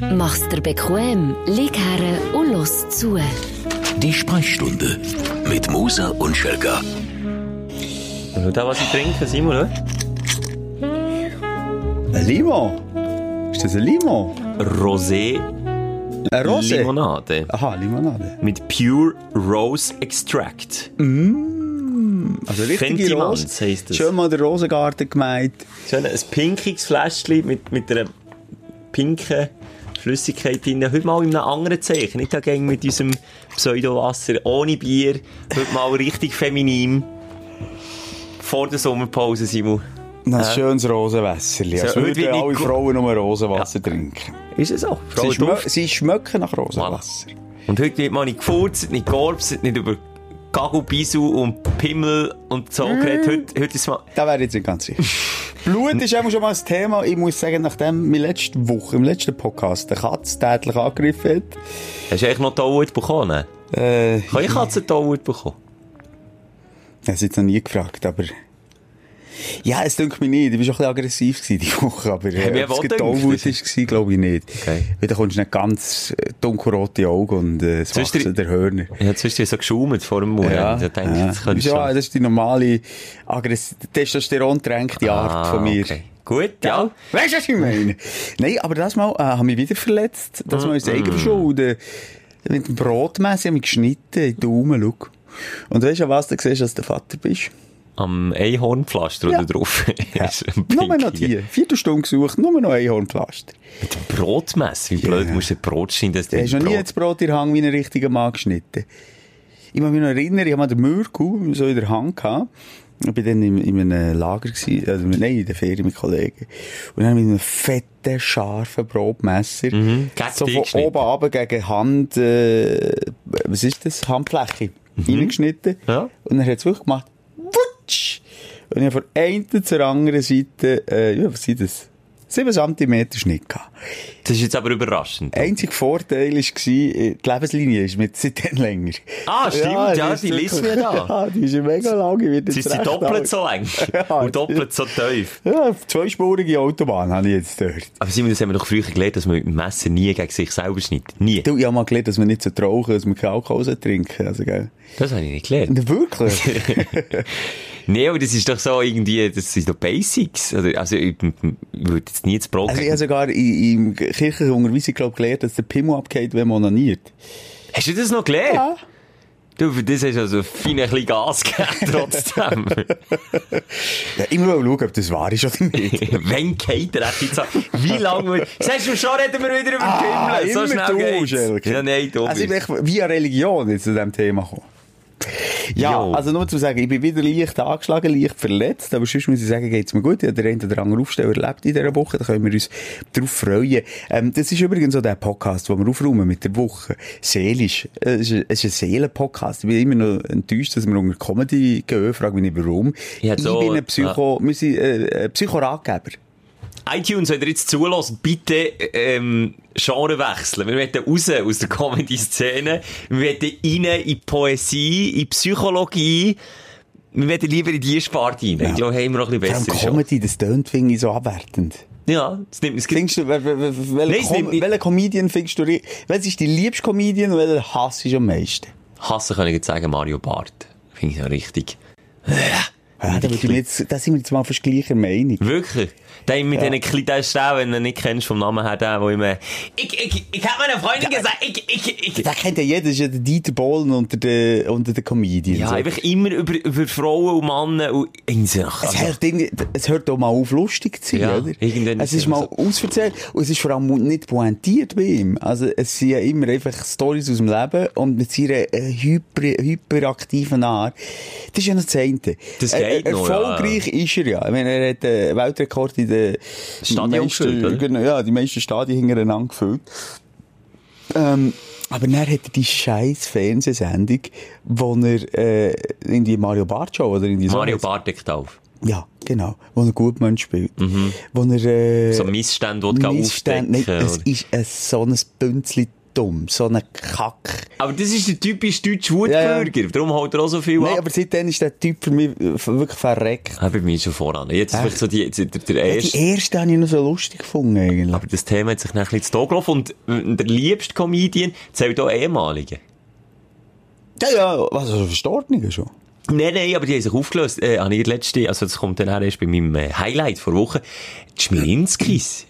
Mach's dir bequem, lieg her und los zu. Die Sprechstunde mit Musa und Schelga. Schau da, was ich trinke, Simon, oder? Ein Limo? Ist das ein Limo? Rosé Ein Rosé? Limonade. Aha, Limonade. Mit Pure Rose Extract. Also richtige Fentimans Rose. heisst das. Schön mal der Rosengarten gemeint. Schön, ein pinkiges Fläschchen mit, mit einer pinken Flüssigkeit drin. Heute mal in einem anderen Zeichen. Nicht dagegen mit unserem Pseudowasser, ohne Bier. Heute mal richtig feminin. Vor der Sommerpause, Simon. Ein schönes Rosenwässerli. So, Als heute würden alle Frauen nur Rosenwasser trinken. Ist es so? Sie, schmö sie schmecken nach Rosenwasser. Und heute wird mal nicht gefurzt, nicht georbst, nicht über Gagu, Bisu und Pimmel und so geredet. Heute, heute ist mal... Da wäre ich jetzt nicht ganz sicher. Blut ist auch schon mal ein Thema. Ich muss sagen, nachdem mir letzte Woche, im letzten Podcast, der Katz tätlich angegriffen hat, Hast du eigentlich noch Tauert bekommen? äh, Kann ich Katzen Tauert bekommen? Ich habe es jetzt noch nie gefragt, aber... Ja, es denkt mir nicht. Ich war schon ein bisschen aggressiv gewesen die Woche, aber ich äh, ob auch es. Tollwut war, glaube ich nicht. Okay. Weil da kommst du nicht ganz äh, dunkelrote Augen und äh, Sonst Wachsen der Hörner. Ich habe zwischendurch so geschaumt vor dem Mund. Ja, ich denke, ja. das ja, schon. das ist die normale Testosteron-tränkte Art Ah, von mir. okay. Gut, ja. Weißt du, was ich meine? Nein, aber das Mal äh, habe ich wieder verletzt. Das Mal ist. Eigenverschulden. Mit dem Brotmesser habe ich geschnitten, in den Daumen, schau. Und weißt du, was du siehst, dass du der Vater bist? Am Einhornpflaster Ja. oder drauf. Ja. Ist Nur noch die. Viertelstunde gesucht, nur noch Einhornpflaster. Mit dem Brotmesser. Wie blöd Ja. musst du ein Brot schneiden, dass Du hast noch nie das Brot in der Hand wie ein richtiger Mann geschnitten. Ich kann mich noch erinnern, ich habe mal den Mürku so in der Hand gehabt. Ich war dann in, in einem Lager, gewesen, also, nein, in der Ferien mit Kollegen. Und dann mit einem fetten, scharfen Brotmesser Gegen so von oben runter gegen Hand, äh, was ist das? Handfläche. Reingeschnitten. Ja. Und dann hat es wirklich gemacht! Und ich habe von einer zur anderen Seite, äh, ja, was sind das? 7 cm Schnitt gehabt. Das ist jetzt aber überraschend. Einziger Vorteil war, die Lebenslinie ist mit seitdem länger. Ah, stimmt, ja, das die ist liest mir da. Ja, die ist ja mega lang. Ich werde Sie jetzt sind doppelt alt. so lang Ja, und doppelt so tief. Ja, zweispurige Autobahn habe ich jetzt dort. Aber Simon, das haben wir doch früher gelernt, dass man mit dem Messer nie gegen sich selber schneidet. Nie. Du, ich habe mal gelernt, dass man nicht so rauchen dass man keinen Alkohol trinken. Also, gell? Das habe ich nicht gelernt. Wirklich? Nee, aber das ist doch so irgendwie, das sind doch Basics. Also, also ich, ich würde jetzt nie das Brot also, ich habe sogar in, in kirchlicher Unterweisung, glaube gelernt, dass der Pimmel abgeht, wenn man onaniert. Hast du das noch gelernt? Ja. Du, für das hast du also fein ein bisschen Gas gegeben, trotzdem. Ja, ich muss mal schauen, ob das wahr ist oder nicht. Wenn geht er jetzt? Wie lange? Sagst du schon, reden wir wieder über Ah, Pimmel? So immer schnell du, geht's. Ja, nein, du Also ich bin via Religion jetzt zu diesem Thema gekommen. Ja, Jo. also nur zu sagen, ich bin wieder leicht angeschlagen, leicht verletzt, aber sonst muss ich sagen, geht's mir gut. Ich habe den einen oder anderen Aufsteller erlebt in dieser Woche, da können wir uns drauf freuen. Ähm, das ist übrigens so der Podcast, den wir aufräumen mit der Woche. Seelisch. Es ist, es ist ein Seelenpodcast. Ich bin immer noch enttäuscht, dass wir unter Comedy gehen, frage mich nicht warum. Ja, ich so, bin ein Psycho, wir sind, äh, ein Psychoratgeber. iTunes, wenn ihr jetzt zulässt, bitte ähm, Genre wechseln. Wir wollen raus aus der Comedy-Szene. Wir wollen rein in Poesie, in Psychologie. Wir wollen lieber in die Sparte rein. Ich glaube, haben wir noch ein bisschen besser. Comedy, das tönt, finde ich, so abwertend. Ja, das nimmt es Findest du, Nein, welchen es Com welchen Comedian findest du, welches ist die liebste Comedian und welchen hasst du am meisten? Hassen kann ich jetzt sagen, Mario Barth. Finde ich ja richtig. Ja, da, jetzt, da sind wir jetzt mal fast gleicher Meinung. Wirklich? Der mit Ja. diesen kleinen Stellen, wenn du ihn nicht kennst vom Namen her, der, wo immer, ich, ich, ich hab meiner Freundin gesagt, ich, ich, ich, Da kennt ja jeder, das ist ja der Dieter Bohlen unter den, unter den Comedians. ja, So. einfach immer über, über Frauen und Männer und, irgendwie, ach, Es also, hört, es hört auch mal auf, lustig zu sein, Ja, oder? irgendwann Es ist ist mal so. ausverzählt und es ist vor allem nicht pointiert bei ihm. Also, es sind ja immer einfach Stories aus dem Leben und mit seiner äh, hyper, hyperaktiven Art. Das ist ja noch das eine. Das Äh, geht noch, ja. Erfolgreich ist er ja. Ich meine, er hat den Weltrekord in den meisten, genau, ja, die meisten Stadien hintereinander gefüllt. Ähm, aber dann hat er die scheiß Fernsehsendung, wo er äh, in die Mario Bart Show oder in die Mario so Barth deckt auf. ja, genau. Wo er gut Mensch spielt. Wo er, äh, So Missstände, die Missstände- aufdecken Nein, es ist ein, so ein Bünzli dumm. So ein Kack. Aber das ist der typisch deutsche Wutbürger. Ja, Darum haut er auch so viel Nein, ab. aber seitdem ist der Typ für mich wirklich verreckt. Ja, bei mir schon voran. Jetzt ist vielleicht so die, der, der Ja, erste. die erste habe ich noch so lustig gefunden, eigentlich. Aber das Thema hat sich dann ein bisschen zu gelaufen. Und der liebste Comedian zählt auch ehemalige. Ja, ja, was, also Verstorbene schon? Nein, nein, aber die haben sich aufgelöst. Äh, habe ich letzte, also das kommt dann erst bei meinem äh, Highlight vor Woche. Die Schmilinskis.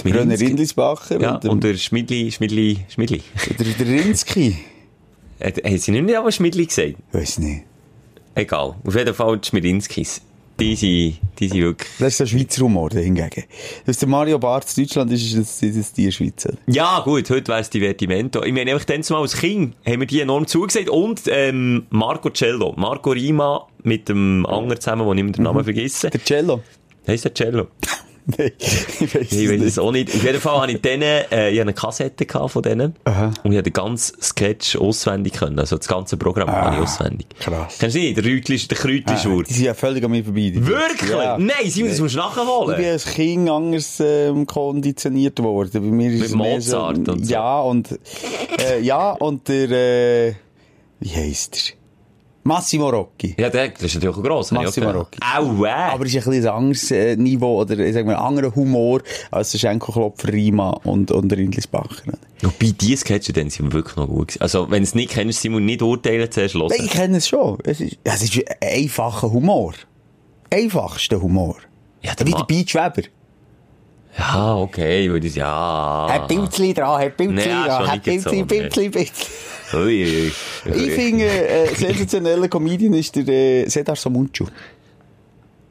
Brönner Schmilinskis. Rindlisbacher Ja, und, der- und der Schmidli, Schmidli, Schmidli. der, der Rinski. Haben sie nicht aber Schmidli gesagt? Weiß nicht. Egal. Auf jeden Fall die Schmilinskis. Die sind, die sind wirklich... Das ist der Schweizer Humor hingegen. Dass der Mario Barth in Deutschland ist, ist das, die Schweizer. Ja, gut, heute wär's Divertimento. Ich meine, einfach dann zumal als Kind haben wir die enorm zugesagt. Und, ähm, Marco Cello. Marco Rima mit dem anderen zusammen, wo ich den Namen vergesse. Der Cello. Heisst der Cello? Nein, ich weiß Ich es es auch nicht. Auf jeden Fall hatte ich denen, äh, ich hatte eine Kassette von denen. Aha. Und ich habe den ganzen Sketch auswendig können. Also das ganze Programm habe ich auswendig. krass. Kennst du nicht? Der Rütli, der Ah, Kräutli-Schwur. die sind ja völlig an mir vorbei. Wirklich? Ja. Nein, Simon, das musst du Ich bin nachholen. als Kind anders ähm, konditioniert worden. Bei mir ist Mit Mozart so, und so. Ja, und, äh, ja, und der, äh, wie heisst er? Massimo Rocchi. Ja, der, das ist natürlich auch gross. habe ich Massimo auch Rocchi. gedacht. Au, äh. Aber es ist ein ein anderes äh, Niveau oder ich sag mal, ein anderer Humor als der Schenkelklopfer Rima und, und der Rindlisbacher. Wobei, die Sketche dann sind wirklich noch gut. Also, wenn du es nicht kennst, Simon, nicht urteilen zuerst hören. Nein, ich kenne es schon. Es ist, es ist ein einfacher Humor. Einfachster Humor. Ja, der Wie Ma- der Beach Weber. Ja, okay, weil das, ja. Hat Pilzli dran, hat Pilzli dran, hat Pilzli. Pilzli, Pilzli. Ui, ui, ui. Ich finde, äh, sensationeller Comedian ist der äh, Sedar Somuncu.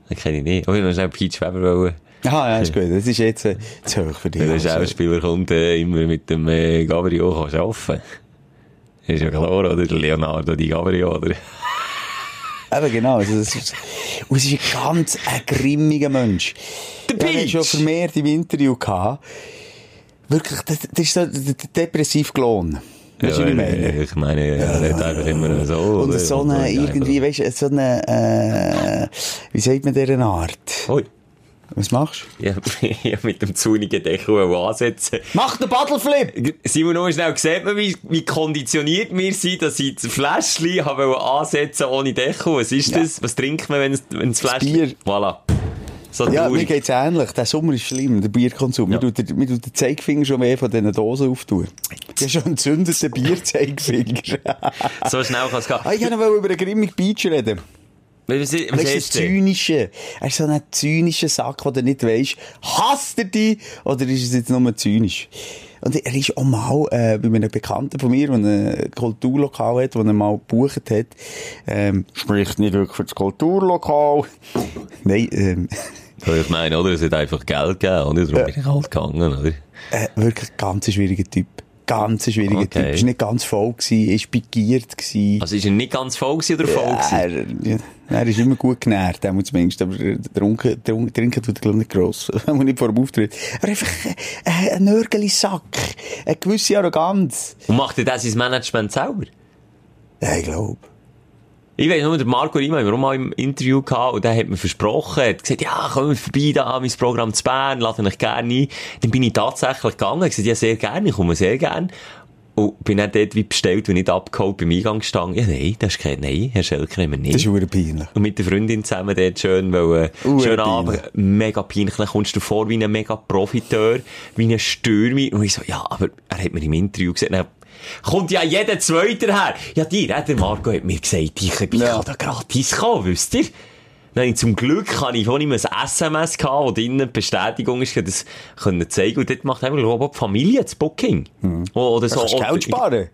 Den kenne ich nicht. Oh, ich noch schnell Peach Weber wollen. Aha, ja, ist gut. Das ist jetzt äh, zu hoch für dich. Wenn Also, Schauspieler kommt, äh, immer mit dem äh, Gabriel kann arbeiten. Ist ja klar, oder? Der Leonardo Di Gabriel, oder? Eben genau. Also, das ist, und es ist ein ganz ein grimmiger Mensch. Der Ja, ich Peach! schon vermehrt im Interview gehabt. Wirklich, das, das ist so depressiv gelohnt. Weißt du, ich meine? Ich meine, er redet einfach immer so. Und so eine, irgendwie, weißt du, so eine, äh, wie sagt man dieser Art? Ui. Was machst du? Ja, ja, mit dem zunigen Deckel ansetzen. Mach den Paddleflip! Simon, nur schnell, sieht man, wie, wie konditioniert wir sind, dass ich das Fläschchen habe ansetzen ohne Deckel. Was ist das? Was trinkt man, wenn es, Fläschchen... Bier. Voilà. So Ja, mir traurig. geht's ähnlich. Der Sommer ist schlimm, der Bierkonsum. Ja. Mir, tut der, mir tut der Zeigefinger schon mehr von diesen Dosen auftun. Ich habe schon einen entzündeten Bierzeigefinger. So schnell kann es gehen. ah, ich wollte noch über einen Grimmig Beach reden. Was, was, Weißt du? Zynische. Er ist so ein zynischer Sack, wo du nicht weisst, hasst er dich oder ist es jetzt nur zynisch? Und er ist auch mal äh, bei einem Bekannten von mir, der ein Kulturlokal hat, das er mal gebucht hat, ähm, spricht nicht wirklich für das Kulturlokal. Nein, ähm, Ich meine, oder? Es hat einfach Geld gegeben, oder? Darum bin ich halt gegangen, oder? äh, wirklich ganz ein schwieriger Typ. Ganz schwieriger Okay. Typ. Ist nicht ganz voll gewesen, ist pikiert gewesen. Also ist er nicht ganz voll gewesen oder voll gewesen? er, ja, er ist immer gut genährt, der zumindest, aber äh, trinken, trinken, tut er nicht gross, wenn man nicht vor dem Auftritt. Aber einfach äh, ein Nörgeli-Sack, eine gewisse Arroganz. Und macht er das ins Management selber? Ja, ich glaube. Ich weiß nur, der Marco Rima haben wir auch mal im Interview gehabt und der hat mir versprochen, hat gesagt, ja, kommt vorbei da mein Programm zu Bern, lade mich gerne ein. Dann bin ich tatsächlich gegangen, ich gesagt, ja, sehr gerne, ich komme sehr gerne. Und bin dann dort wie bestellt und nicht abgeholt beim Eingang gestanden. Ja, nein, das ist kein, nein, Herr Schelker, wir nicht. Das ist verdammt peinlich. Und mit der Freundin zusammen dort schön, weil, äh, schön. Abend, mega peinlich. Dann kommst du vor wie ein mega Profiteur, wie ein Stürmi. Und ich so, ja, aber er hat mir im Interview gesagt, kommt ja jeder Zweiter her. Ja, dir, der Marco hat mir gesagt, ich, ich Ja. kann da gratis kommen, wisst ihr? Ich zum Glück habe ich ihm ein SMS gehabt, wo drinnen die Bestätigung ist, das können zeigen. Und dort macht einfach, glaube ich, die Familie das Booking. Oder so. Hm. Kannst Geld sparen?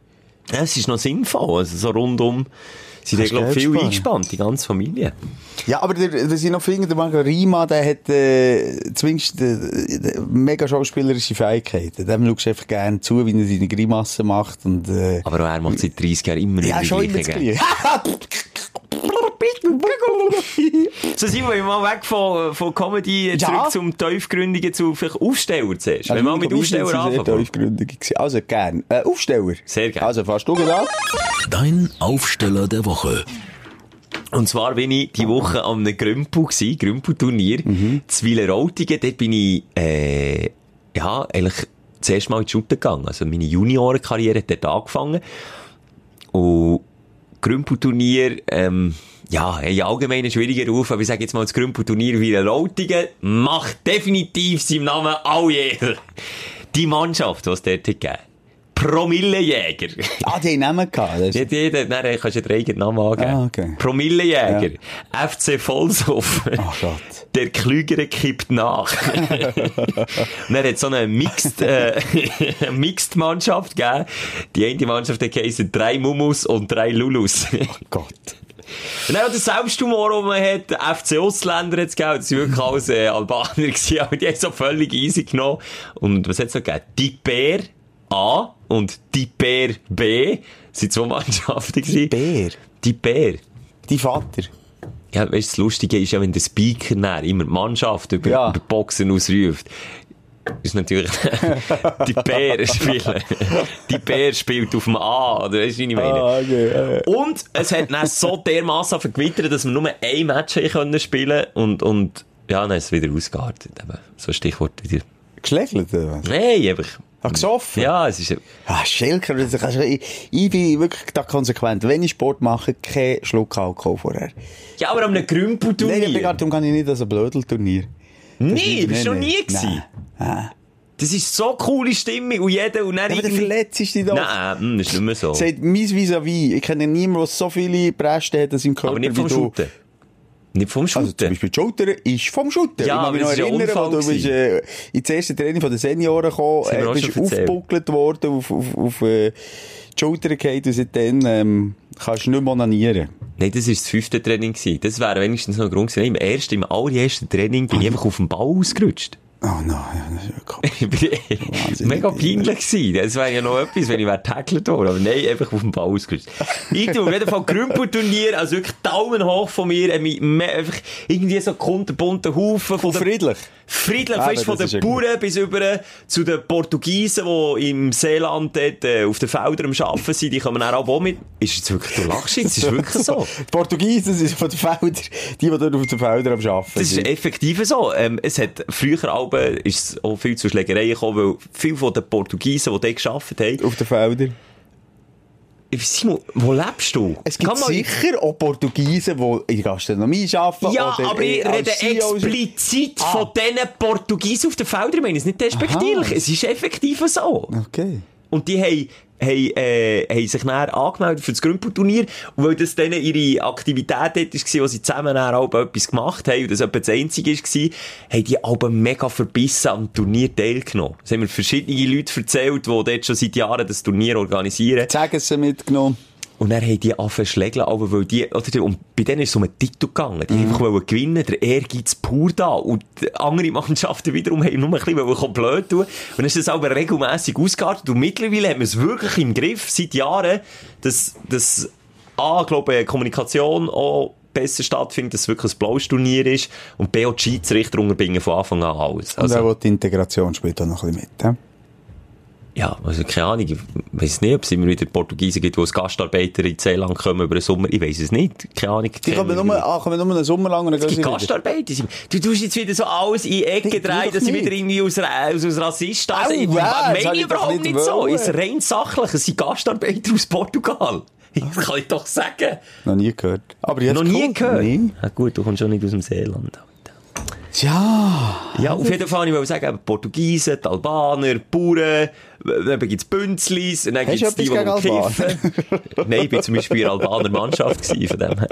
Ja, es ist noch sinnvoll. Also so rundum sind Kannst glaube viel eingespannt, die ganze Familie. Ja, aber der, was ich noch finde, der Marco Rima, der hat äh, zumindest äh, der mega schauspielerische Fähigkeiten. Dem schaust du einfach gerne zu, wie er seine Grimassen macht. Und, äh, Aber auch er macht seit 30 Jahren immer ja, die schon immer gleichen. So sind wir mal weg von, von Comedy zurück Ja. zum Tiefgründigen zu vielleicht Aufsteller zuerst. Wenn wir mal mit Aufsteller gewesen. Also, gern. Äh, Aufsteller. Sehr gern. Also, fährst du da? Dein Aufsteller der Woche. Und zwar bin ich die Woche am einem Grümpel gsi, Grümpelturnier, Mhm. zu Wileroltigen. Dort bin ich, äh, ja, eigentlich zuerst mal in die Shooter gegangen. Also meine Juniorenkarriere hat dort angefangen. Und Grümpelturnier, ähm, ja, haben allgemein einen schwierigen Ruf, aber ich sage jetzt mal, das Grümpelturnier wie Lautigen macht definitiv seinem Namen all jeder. Die Mannschaft, die es dort gegeben Promillejäger. Ah, die haben Namen gehabt. Das Nicht jeder, nein, kannst du den eigenen Namen angeben. Ah, okay. Promillejäger. FC Volshof. Ach Gott. Der Klügere kippt nach. Und er hat so eine Mixed, äh, Mixed-Mannschaft gegeben. Die eine Mannschaft hat geheißen drei Mumus und drei Lulus. Gott. Und dann auch der Selbsthumor, den man hat, FC Ausländer hat es gegeben, das waren wirklich alles äh, Albaner gewesen, aber die haben so völlig easy genommen. Und was hat es noch gegeben? Die Bär A und die Bär B sind zwei Mannschaften gewesen. Bär. Die Bär. Die Vater. Ja, weißt du, das Lustige ist ja, wenn der Speaker dann immer die Mannschaft über, Ja. über Boxen ausruft, ist natürlich die Bär spielen. Die Bär spielt auf dem A, oder weißt du, wie ich meine? Ah, okay. Und es hat dann so dermassen gewittert, dass wir nur ein Match können spielen und, und ja, dann ist es wieder ausgeartet. So ein Stichwort wieder. Geschlägelt, oder was? Nein, einfach. Ah, gesoffen? Ja, es ist, Ah, kannst du- ich, ich bin wirklich da konsequent. Wenn ich Sport mache, kein Schluck Alkohol vorher. ja, aber an einem Grümpelturnier. Nein, Nein, darum kann ich nicht als ein Blödelturnier. Nee, bist du noch nie gewesen. Nein. Das ist so coole Stimmung und jeder und dann Ja, aber verletzt dich doch. Nein, hm, das ist nicht mehr so. Sagt mein vis-à-vis. Ich kenne niemanden, der so viele Bräste hat an seinem Körper Aber nicht wie vom du. Shooten. Nicht vom Also zum Shooten. Beispiel die Schulter ist vom Shooter. Ja, ich kann mich noch ja erinnern, Unfall du bist, äh, ins erste Training von den Senioren gekommen, äh, bist aufgebuckelt worden, auf, auf, auf äh, die Schulter gefallen und seitdem ähm, kannst du nicht mehr onanieren. Nein, das war das fünfte Training. Gewesen. Das wäre wenigstens noch ein Grund gewesen. Im ersten, im allerersten Training bin ich einfach auf dem Ball ausgerutscht. Oh nein, ja, das ist ja kaputt. Ich bin Wahnsinnig. mega peinlich gewesen. Das wäre ja noch etwas, wenn ich wäre tackelt worden. Aber nein, einfach auf dem Ball ausgerutscht. Ich tue auf jeden Fall Grümpelturnier, also wirklich Daumen hoch von mir, äh, einfach irgendwie so kunterbunten Haufen von Friedlich. Friedlich, Ah, von den ist. Bauern bis über zu den Portugiesen, die im Seeland dort, äh, auf den Feldern am Arbeiten sind, die kommen dann auch mit. Ist jetzt wirklich, du lachst jetzt, ist wirklich so. Die Portugiesen sind von den Feldern, die, die dort auf den Feldern am Arbeiten Das ist sind. effektiv so. Ähm, es hat früher Alben ist es auch viel zu Schlägereien gekommen, weil viele von den Portugiesen, die dort gearbeitet haben, Auf den Feldern. Simon, wo lebst du? Es gibt sicher auch Portugiesen, die in der Gastronomie arbeiten. Ja, oder aber ich rede explizit Ah. von diesen Portugiesen auf den Feldern. Ich meine es nicht despektierlich. Aha. Es ist effektiv so. Okay. Und die haben, haben, äh, haben sich dann angemeldet für das Grümpelturnier. Und weil das dann ihre Aktivität war, wo sie zusammen dann etwas gemacht haben, und das etwa das Einzige war, haben die aber mega verbissen am Turnier teilgenommen. Das haben mir verschiedene Leute erzählt, die dort schon seit Jahren das Turnier organisieren. Sagen sie mitgenommen. Und dann haben die zu schlägeln, aber weil die, oder, und bei denen ist es um einen Titel gegangen. Die Mhm. einfach wollten gewinnen, der Ehrgeiz pur da. Und andere Mannschaften wiederum haben nur ein bisschen blöd tun. Und dann ist das aber regelmässig ausgeartet. Und mittlerweile haben wir es wirklich im Griff, seit Jahren, dass, dass, A, glaube ich, Kommunikation auch besser stattfindet, dass es wirklich ein blaues Turnier ist. Und B, auch die Schiedsrichter unterbringen von Anfang an alles. Und Also, auch die Integration spielt auch noch ein bisschen mit. hä? Ja, also keine Ahnung, ich weiss nicht, ob es immer wieder Portugiesen gibt, die als Gastarbeiter in Seeland kommen über den Sommer. Ich weiss es nicht. Keine Ahnung. Die kommen nur, ah, kommen nur einen Sommer lang und dann gehen. Gastarbeiter. Du tust jetzt wieder so alles in Ecke drehen, dass sie wieder irgendwie aus, aus, aus Rassisten Au, sind. das meine ich überhaupt nicht so. ist rein sachlich. Es sind Gastarbeiter aus Portugal. Das kann ich doch sagen. Noch nie gehört. Aber hab's Noch nie gehört? Nee. Ja, gut, du kommst schon nicht aus dem Seeland. Alter. Ja. Ja, auf jeden Fall, ich wollte sagen, eben Portugiesen, die Albaner, die Bauern, dann gibt es Bünzlis, dann Hast gibt du es die, die kiffen. Nein, ich war zum Beispiel in der Albaner Mannschaft gewesen, von dem her.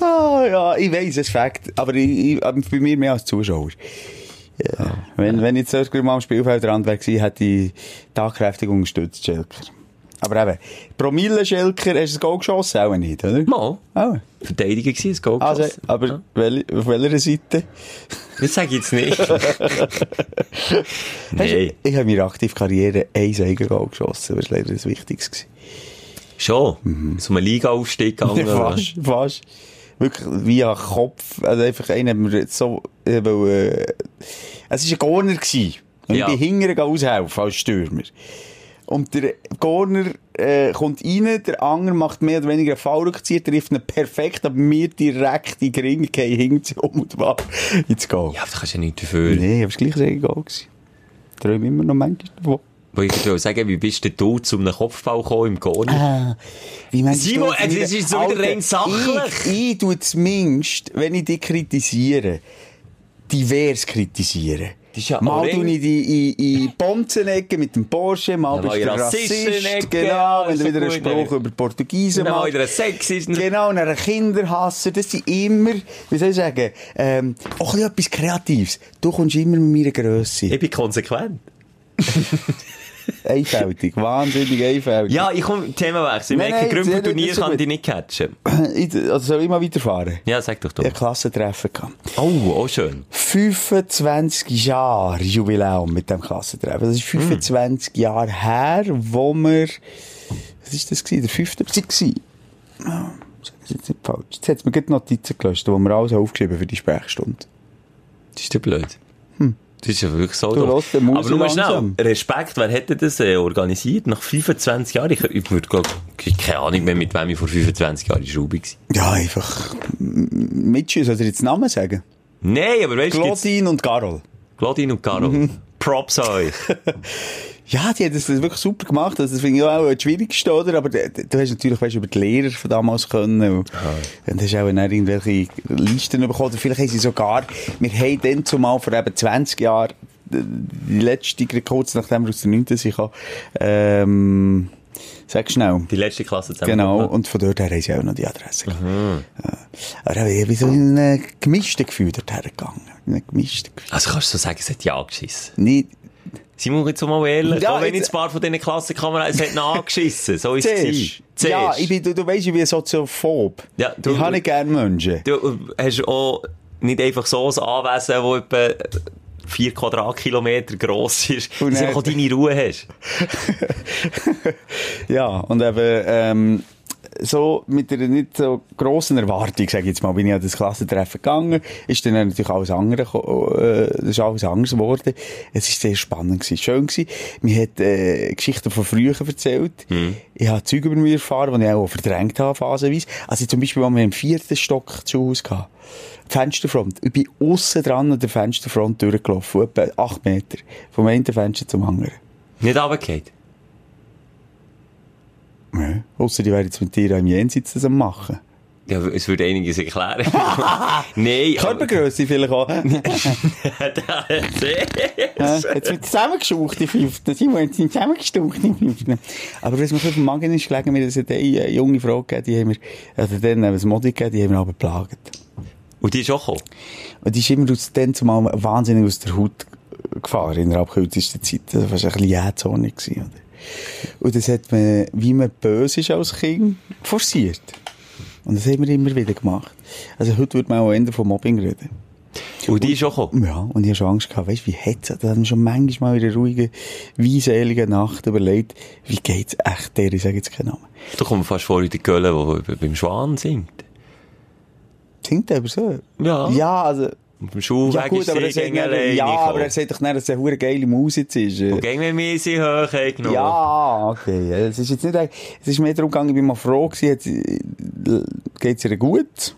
Ah, ja, ich weiss, es ist Fakt. Aber ich, ich, bei mir mehr als Zuschauer. Ja. Wenn, wenn ich jetzt erst mal am Spielfeldrand wäre gewesen, hätte ich tatkräftig unterstützt, Schelker. Aber eben, Promille Schelker, hast du das Goal geschossen? Auch nicht, oder? Mal. Auch. Verteidiger gewesen, das Goal Also, geschossen. aber Ja. wel, auf welcher Seite? Das sage ich jetzt nicht. Nein. du- Ich habe in meiner Aktivkarriere ein Eigengoal geschossen. Das war leider das Wichtigste. gewesen. Schon. So ein Liga-Aufstieg gegangen. Ja, fast, fast. Wirklich via Kopf. Also einfach einer hat mir jetzt so, äh, weil, äh, es war ein Corner gewesen. Und Ja. ich bin hinterher aushelfen als Stürmer. Und der Corner äh, kommt rein, der andere macht mehr oder weniger einen Foulrückzieher, trifft ihn perfekt, aber mir direkt in die Ringe gehen, sie um und war ins Goal. Ja, aber da kannst du ja nichts dafür. Nee, aber es war gleich ein Goal. gewesen. Träume immer noch manchmal davon. Wo ich will sagen, wie bist denn du zu einem Kopfball gekommen im Goni? Ah, wie meinst Simon, du es ist so wieder rein sachlich. Ich, ich tue zumindest, wenn ich dich kritisiere, divers kritisieren. Ja mal tue ich die in, in Bonzenecke mit dem Porsche, mal Ja, bist mal du in Rassist, genau, wenn du wieder einen Spruch über Portugiesen Dann mal machst. wieder ein Sexist. Genau, und einen Kinderhasser, das sind immer, wie soll ich sagen, ähm, auch etwas Kreatives. Du kommst immer mit meiner Grösse. Ich bin konsequent. Einfältig, wahnsinnig einfältig. Ja, ich komme Themawechsel. Ich Nein, merke, nein, Gründe für das- das Turnier kann ich nicht catchen. Also soll ich mal weiterfahren? Ja, sag doch Ich doch. Klassentreffen. gehabt. Oh, auch schön. 25 Jahre Jubiläum mit dem Klassentreffen. Das ist Hm. 25 Jahre her, wo wir, was ist das gewesen? Der fünfte war sag ich jetzt nicht falsch. Jetzt hat mir gerade Notizen gelöscht, wo wir alles aufgeschrieben für die Sprechstunde. Das ist ja blöd. Das ist ja wirklich so Du hörst den Aber nur schnell, langsam. Respekt, wer hätte das äh, organisiert? Nach 25 Jahren? Ich, ich würde gar keine Ahnung mehr, mit wem ich vor 25 Jahren in Schule war. Ja, einfach m- Mitschüsse, soll ich jetzt Namen sagen? Nein, aber weißt du, Claudine und Carol. Claudine und Caro. Mhm. Props euch. Ja, die haben das wirklich super gemacht. Also, das finde ich auch das Schwierigste, oder? Aber du, hast natürlich weißt, über die Lehrer von damals können. Und, und hast auch dann irgendwelche Listen bekommen. Oder vielleicht haben sie sogar, wir haben dann zumal vor eben 20 Jahren, die letzte, kurz nachdem wir aus der 9. sind, ähm, sag schnell. Die letzte Klasse zusammen. Genau, und von dort her haben sie auch noch die Adresse. Ja. Aber ich bin so in einem gemischten Gefühl dorthin gegangen. In einem gemischten Gefühl. Also kannst du so sagen, es hat ja angeschissen. Nicht, Simon, jetzt mal ehrlich, Ja, auch wenn jetzt- jetzt ein paar von diesen Klassenkameraden, es hat ihn angeschissen. So ist es. Zuerst. Ja, ich bin, du, du weißt, ich bin Soziophob. Ja, du- ich habe nicht gerne Menschen. Du hast auch nicht einfach so ein Anwesen, das etwa 4 Quadratkilometer gross ist, Und dass du auch deine Ruhe hast. Ja, und eben, ähm, so mit einer nicht so grossen Erwartung, sage ich jetzt mal, bin ich an das Klassentreffen gegangen. Ist dann natürlich alles andere, äh, ist alles anders geworden. Es ist sehr spannend gewesen, schön gewesen. Mir hat, äh, Geschichten von früher erzählt. Ich habe Zeug über mich erfahren, die ich auch verdrängt habe, phasenweise. Also zum Beispiel, als wir im vierten Stock zu Hause hatten. Fensterfront. Ich bin aussen dran an der Fensterfront durchgelaufen, etwa acht Meter. Vom einen Fenster zum anderen. Nicht runtergefallen. Ja. Ausser die wären jetzt mit dir am Jenseits das am machen. Ja, es würde einiges erklären. Nein, Körpergröße vielleicht auch. aber... Ja, Jetzt wird zusammengeschaucht, die Fünften. Simon, jetzt sind zusammengestaucht, die Fünften. Aber was mir auf dem Magen ist gelegen, mir das eine junge Frau gegeben, die haben wir, also dann haben wir ein Modi gegeben, die haben wir aber geplagt. Und die ist auch gekommen. Und die ist immer aus, dann zumal wahnsinnig aus der Haut gefahren, innerhalb kürzester Zeit. Das war ein bisschen jähzornig oder? Und das hat man, wie man böse ist als Kind, forciert. Und das haben wir immer wieder gemacht. Also heute würde man auch eher von Mobbing reden. Und die ist auch gekommen. Ja, und ich hatte schon Angst gehabt, weißt du, wie hätte Da haben wir schon manchmal in einer ruhigen, weiseligen Nacht überlegt, wie geht's echt der, ich sage jetzt keinen Namen. Da kommt fast vor wie der Gölle, der beim Schwan singt. Singt er aber so? Ja. Ja, also, Und beim Schulweg ja ist aber sie er alleine ja, aber er sagt doch nicht, dass es eine geile Musik ist. äh. Und gegen wir sie hoch genommen. Ja, okay. Es ist jetzt nicht, es ist mehr darum gegangen, ich bin mal froh gewesen, sie- geht's ihr gut?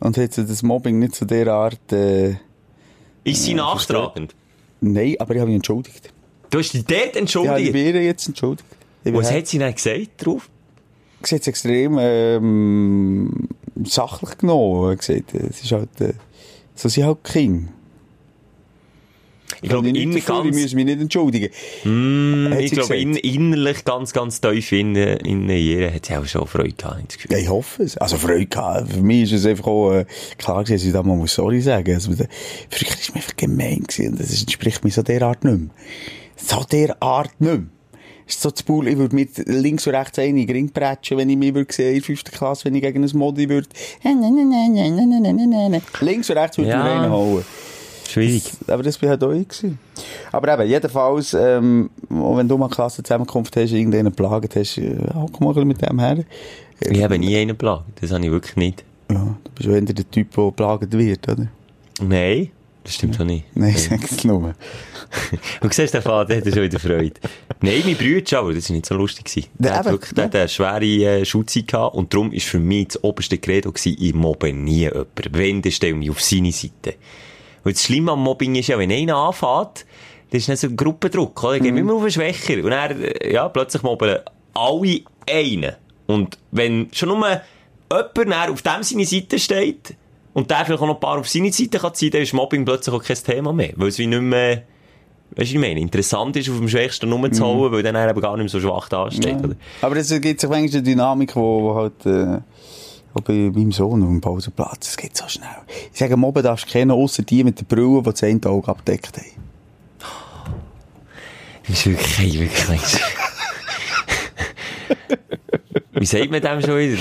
Und hat sie das Mobbing nicht zu der Art, äh, Ist sie nachtragend? nein, aber ich habe mich entschuldigt. Du hast dich dort Ich habe entschuldigt. mich jetzt entschuldigt. Ich Was hat sie denn gesagt drauf? Sie hat es extrem ähm, sachlich genommen. Gesagt, äh, es ist halt, äh, so sind halt Kinder. Ich glaube, innen nicht ich muss mich nicht entschuldigen. Mm, ich glaube, in, innerlich ganz, ganz tief in, in ihr hat sie auch schon Freude gehabt, das. Ja, ich hoffe es. Also Freude gehabt. Für mich ist es einfach auch äh, klar gewesen, dass ich da mal muss sorry sagen muss. Also, früher war mir einfach gemein gewesen. Das entspricht mir so der Art nicht mehr. So der Art nicht mehr. Ist so zu Bull, ich würde mit links und rechts einen in den Ring prätschen, wenn ich mich würde sehen, in der fünften Klasse, wenn ich gegen ein Modi würde. Links und rechts würde ich Ja. mir einen hauen. Schwierig. Aber das war halt auch ich. gewesen. Aber eben, jedenfalls, ähm, auch wenn du mal Klassenzusammenkunft hast, irgendeinen plagt hast, äh, ja, komm mal mit dem her. Ich habe nie einen geplagt. Das habe ich wirklich nicht. Ja, du bist ja eher der Typ, der plagt wird, oder? Nein, das stimmt schon nicht. Nein, sag es nur. Und siehst, der Vater hat schon wieder Freude. Nein, mein Bruder aber das war nicht so lustig. gewesen. Der Ja, hat wirklich der eine schwere äh, Schulzeit gehabt und darum war für mich das oberste Credo gewesen, ich mobbe nie jemanden. Wenn, dann stelle ich mich auf seine Seite. Weil das Schlimme am Mobbing ist ja, wenn einer anfängt, Das ist nicht so ein Gruppendruck, oder? Ich gehe immer auf einen Schwächer. Und dann, äh, ja, plötzlich mobben alle einen. Und wenn schon nur jemand dann auf dem seine Seite steht, und der vielleicht auch noch ein paar auf seine Seite kann ziehen, dann ist Mobbing plötzlich auch kein Thema mehr. Weil es wie nicht mehr, weißt du, ich meine, interessant ist, auf dem Schwächsten rumzuhauen, weil dann er eben gar nicht mehr so schwach dasteht, oder? Aber es gibt sich manchmal eine Dynamik, wo, wo halt, äh, auch bei meinem Sohn auf dem Pausenplatz, es geht so schnell. Ich sage, Mobben darfst du kennen, ausser die mit der Brille, die das eine Auge abdeckt haben. Das ist wirklich, wirklich. Wie sagt man dem schon wieder?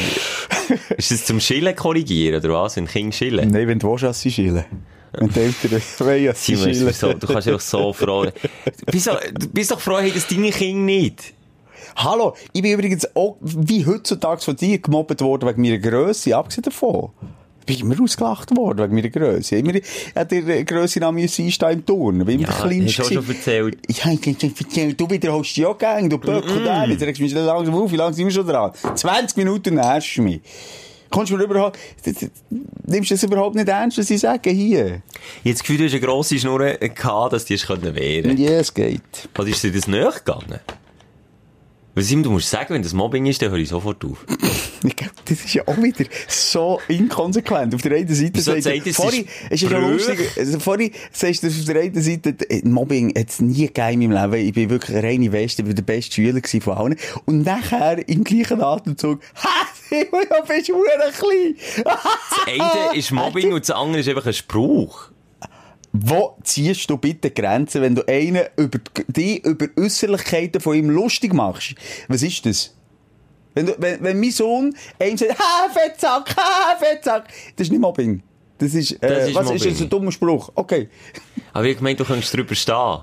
Ist das zum Schillen korrigieren, oder was? Wenn Kinder schillen? Nein, wenn du willst, dass sie schillen. Wenn die Eltern wollen, dass sie schillen. so, du kannst dich doch so froh. Du bist, doch, du bist doch froh, haben das deine Kinder nicht. Hallo, ich bin übrigens auch, wie heutzutage von dir gemobbt worden wegen meiner Grösse, abgesehen davon. Ich bin immer ausgelacht worden wegen meiner Grösse. Immer hat der Grösse nach mir einstehen im Turnen. Bin immer Ja, auch schon erzählt. Ich habe schon erzählt, du wiederholst dich ja gerne, du Böckel da. Jetzt regst du mich langsam auf, wie lange sind wir schon dran? 20 Minuten nervst du mich. Kommst du mir überhaupt, nimmst du das überhaupt nicht ernst, was ich sage hier? Ich habe das Gefühl, du hast eine grosse Schnur gehabt, dass die es wehren können. Ja, es geht. Oder ist dir das näher gegangen? Weil Simon, du musst sagen, wenn das Mobbing ist, dann höre ich sofort auf. Das ist ja auch wieder so inkonsequent. Auf der einen Seite Wieso sagt es vorhin, ist ja lustig, also vorhin sagst du auf der einen Seite, äh, Mobbing hat es nie gegeben in meinem Leben. Ich bin wirklich eine reine Weste, ich war der beste Schüler von allen. Und nachher im gleichen Atemzug, ha, Simon, du bist verdammt klein. Das eine ist Mobbing und das andere ist einfach ein Spruch. Wo ziehst du bitte Grenzen, wenn du einen über, die über Äußerlichkeiten von ihm lustig machst? Was ist das? Wenn, du, wenn, wenn mein Sohn einem sagt, ha, Fettsack, ha, Fettsack, das ist nicht Mobbing. Das ist, äh, Das ist was ist Mobbing. das ein dummer Spruch? Okay. Aber ich gemeint, du könntest drüber stehen.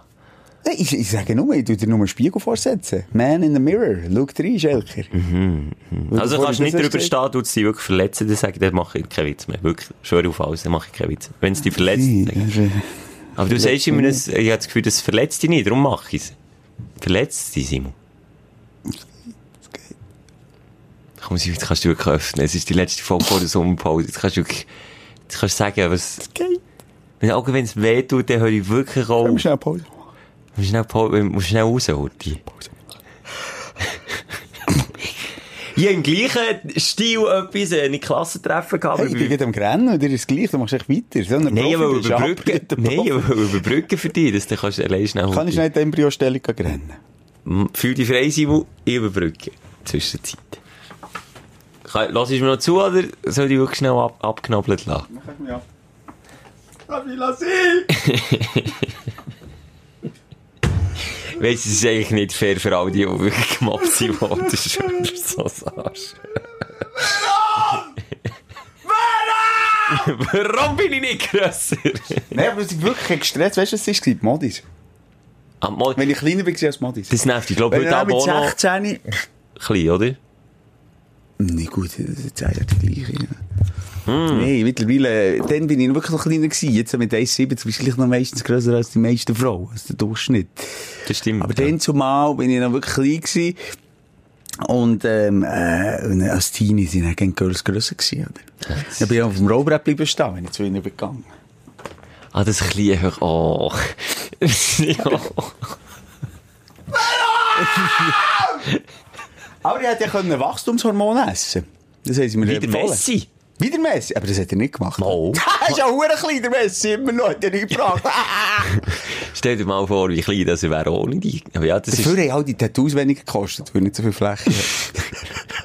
Ich, ich sage nur, ich tu dir nur einen Spiegel vorsetzen. Man in the mirror. Schau rein, Schelker. Weil Also du kannst du nicht drüber hast stehen, du dich wirklich verletzen, dann sage ich, dann mache ich keinen Witz mehr. Wirklich, schwör auf alles, dann mache ich keinen Witz. Wenn es dich verletzt, gesagt. Aber du sagst immer, ich habe das Gefühl, das verletzt dich nicht, darum mache ich es. Verletzt dich, Simon. Komm, Simon, jetzt kannst du wirklich öffnen. Es ist die letzte Folge vor der Sommerpause. Jetzt kannst du wirklich, jetzt kannst du sagen, was, wenn, auch wenn es weh tut, dann höre ich wirklich auf. schnell Pause Musst schnell, Paul- musst schnell raus, Horti. Ich habe im gleichen Stil etwas, äh, ein Klassentreffen gehabt. Hey, aber ich bin gerade am Grennen und dir ist gleich, du machst echt weiter. So ein Nein, ich Profi, will überbrücken. Nein, ich will überbrücken für dich, dass du kannst allein schnell Kann ich schnell in die Embryostellung gehen rennen? M- Fühl dich frei, Simon, ich überbrücke. Zwischenzeit. Lass ich mir noch zu, oder soll ich wirklich schnell ab abknabbelt lassen? Ja. Lass mich lassen! Weißt du, es ist eigentlich nicht fair für all die, die wirklich gemobbt sind wenn du so sagst. Warum? Bin ich nicht grösser? Nein, aber es ist wirklich gestresst. Weißt du, was es war? Die Modis. Ah, mal, Wenn ich kleiner war als Modis. das nervt. Ich glaube, heute ich Abend auch noch 16... klein, oder? Nicht gut, das ist ja die gleiche. Nein, mittlerweile, dann bin ich noch wirklich noch kleiner gewesen. Jetzt mit 1,7 bist du noch meistens grösser als die meisten Frauen, als der Durchschnitt. Das stimmt. Aber dann zumal bin ich noch wirklich klein gewesen. Und, ähm, äh, als Teenie sind dann Girls grösser gewesen, oder? Dann bin ich auf dem Rollbrett bleiben stehen, wenn ich zu ihnen gegangen. Ah, das kleine Hör. Oh. ja. Aber ich hätte ja können Wachstumshormone essen Das haben sie mir Wie der. Messi. Wie der Messi? Aber das hat er nicht gemacht. Mal. Er ist ja verdammt klein, der Messi, immer noch, hat er nicht gebracht. Stell dir mal vor, wie klein das wäre ohne. Aber ja, das Dafür ist... haben auch die Tattoos weniger gekostet, weil nicht so viel Fläche.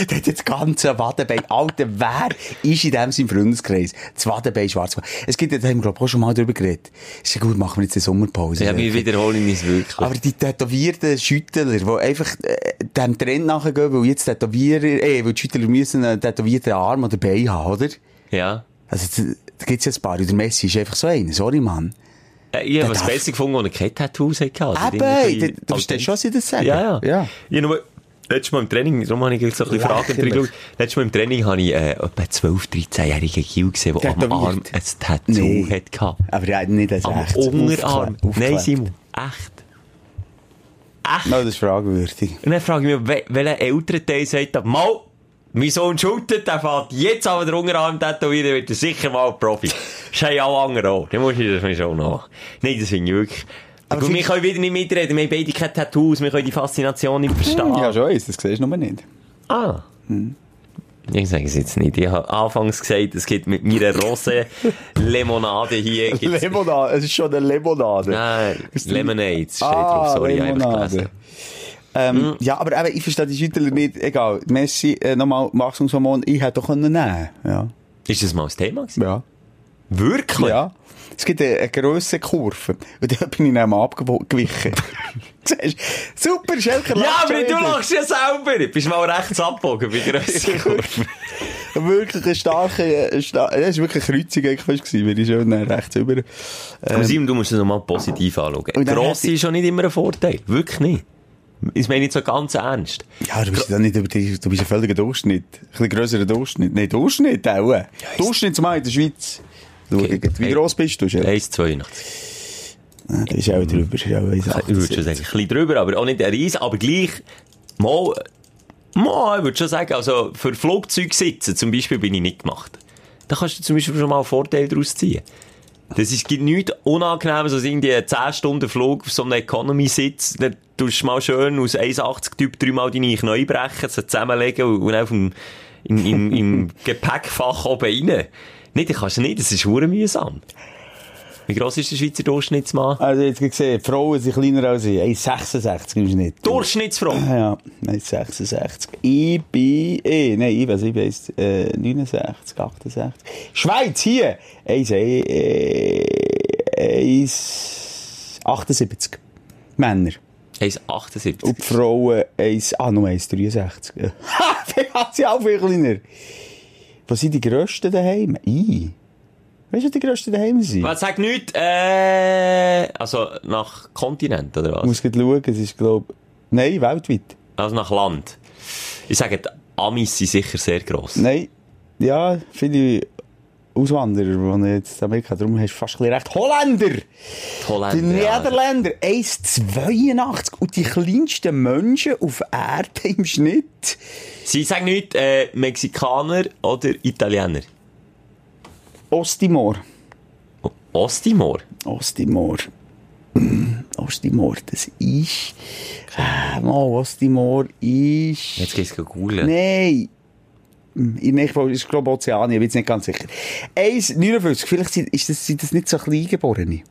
Der hat jetzt das ganze Wadenbein. Alter, wer ist in dem seinem Freundeskreis? Das Wadenbein schwarz. Es gibt, da haben wir, glaube ich, auch schon mal drüber geredet. Ist ja gut, machen wir jetzt eine Sommerpause. Ja, wir wiederholen uns wirklich. Aber die tätowierten Schüttler, die einfach äh, dem Trend nachgehen, weil jetzt Tätowierer, äh, weil die Schüttler müssen einen tätowierten Arm oder Bein haben, oder? ja. Also, da- gibt's ja ein paar. Und der Messi ist einfach so einer. Sorry, Mann. Ich habe was darf- besser gefunden, als er keine Tattoos hatte. Also Eben, du- verstehst schon, was ich das sage. Ja, ja. Ja. Habe nur, letztes Mal im Training, darum habe ich jetzt so ein bisschen Fragen drin geschaut. Letztes Mal im Training habe ich äh, etwa 12-, 13-jährigen Kiel gesehen, der am. Arm ein Tattoo Nee. hatte. Aber ja, nicht als Am echt. Unterarm. Nein, Simon. Echt. Echt. No, das ist fragwürdig. Und dann frage ich mich, wel- welcher ältere Teil sagt, mal, mein Sohn shootet, der fährt jetzt aber den Unterarm tätowieren, wird er sicher mal Profi. Das haben alle anderen auch. Dann muss ich das mir schon noch. Nein, das finde ich wirklich... Aber wir können wieder nicht mitreden, wir haben beide keine Tattoos, wir können die Faszination nicht verstehen. Ja, schon eins, das siehst du noch nicht. Ah. Ich sage es jetzt nicht. Ich habe anfangs gesagt, es gibt mit meiner rosa Limonade hier. gibt's- Lemonade, es ist schon eine Lemonade. Nein, Lemonade steht drauf. Ah, Sorry, ich habe einfach Lemonade. gelesen. Ähm, Ja, aber eben, ich verstehe die Schüttler nicht. Egal, Messi, äh, nochmal Wachstumshormon, ich hätte doch nehmen Ja. Ist das mal ein Thema gewesen? Ja. Wirklich? Ja. Es gibt eine, eine grosse Kurve. Und da bin ich dann abgewichen. Super, Schelker Ja, aber du lachst ja selber. Du bist mal rechts abgebogen bei grösser Kurve. Wirklich eine starke, eine sta das war wirklich eine Kreuzung eigentlich fast gewesen, weil ich schon dann rechts über. Aber Simon, du musst es nochmal positiv anschauen. Grosse ist schon nicht immer ein Vorteil. Wirklich nicht. Ich meine nicht so ganz ernst. Ja, du bist ja nicht über die, du bist ein völliger Durchschnitt. Ein bisschen grösserer Durchschnitt. Nein, Durchschnitt auch. Durchschnittsmann in der Schweiz. Okay. Wie gross bist du, Schelker? 1,82. Ah, Das ist auch drüber. Das ist auch Ich würde schon sagen, ein bisschen drüber, aber auch nicht ein Riesen, aber gleich, mal, mal, ich würde schon sagen, also für Flugzeugsitze zum Beispiel bin ich nicht gemacht. Da kannst du zum Beispiel schon mal einen Vorteil daraus ziehen. Das ist, gibt nichts Unangenehmes als irgendwie ein 10 Stunden Flug auf so einem Economy-Sitz. Dann tust du mal schön aus 1,80 Typ dreimal deine Knie brechen, sie zusammenlegen und, und auf dem, im, im, im Gepäckfach oben rein. Nicht, das kannst du nicht, das ist hure mühsam. Wie gross ist der Schweizer Durchschnittsmann? Also jetzt gesehen, die Frauen sind kleiner als ich. 1,66 im Schnitt. Durchschnittsfrau! Ja, 1,66. Ich bin, eh, nein, ich weiß, ich bin äh, 69, 68. Schweiz, hier! 1, äh, 1,78. Männer. 1,78. Und die Frauen 1, ah, nur 1,63. Ha, die hat sie auch viel kleiner. Was sind die grössten daheim? I. Weißt du, was die grössten daheim sind? Was sagt nichts? Äh, also nach Kontinent oder Ich was? muss gerade schauen, es ist, glaube nein, weltweit. Also nach Land. Ich sage, die Amis sind sicher sehr gross. Nein, ja, viele Auswanderer, die jetzt in Amerika, darum hast du fast ein recht. Holländer! Die Die Holländer. ja. Niederländer, 1,82. Und die kleinsten Menschen auf Erde im Schnitt. Sie sagen nicht äh, Mexikaner oder Italiener. Osttimor. O- Osttimor. Osttimor. Osttimor, das ist. Äh, mal, Osttimor ist. Jetzt geht's googeln. Nein. In Nächfall ist, glaube ich, Ozeanien, ich bin jetzt nicht ganz sicher. 1,59, vielleicht sind, ist das, sind das nicht so Kleingeborene.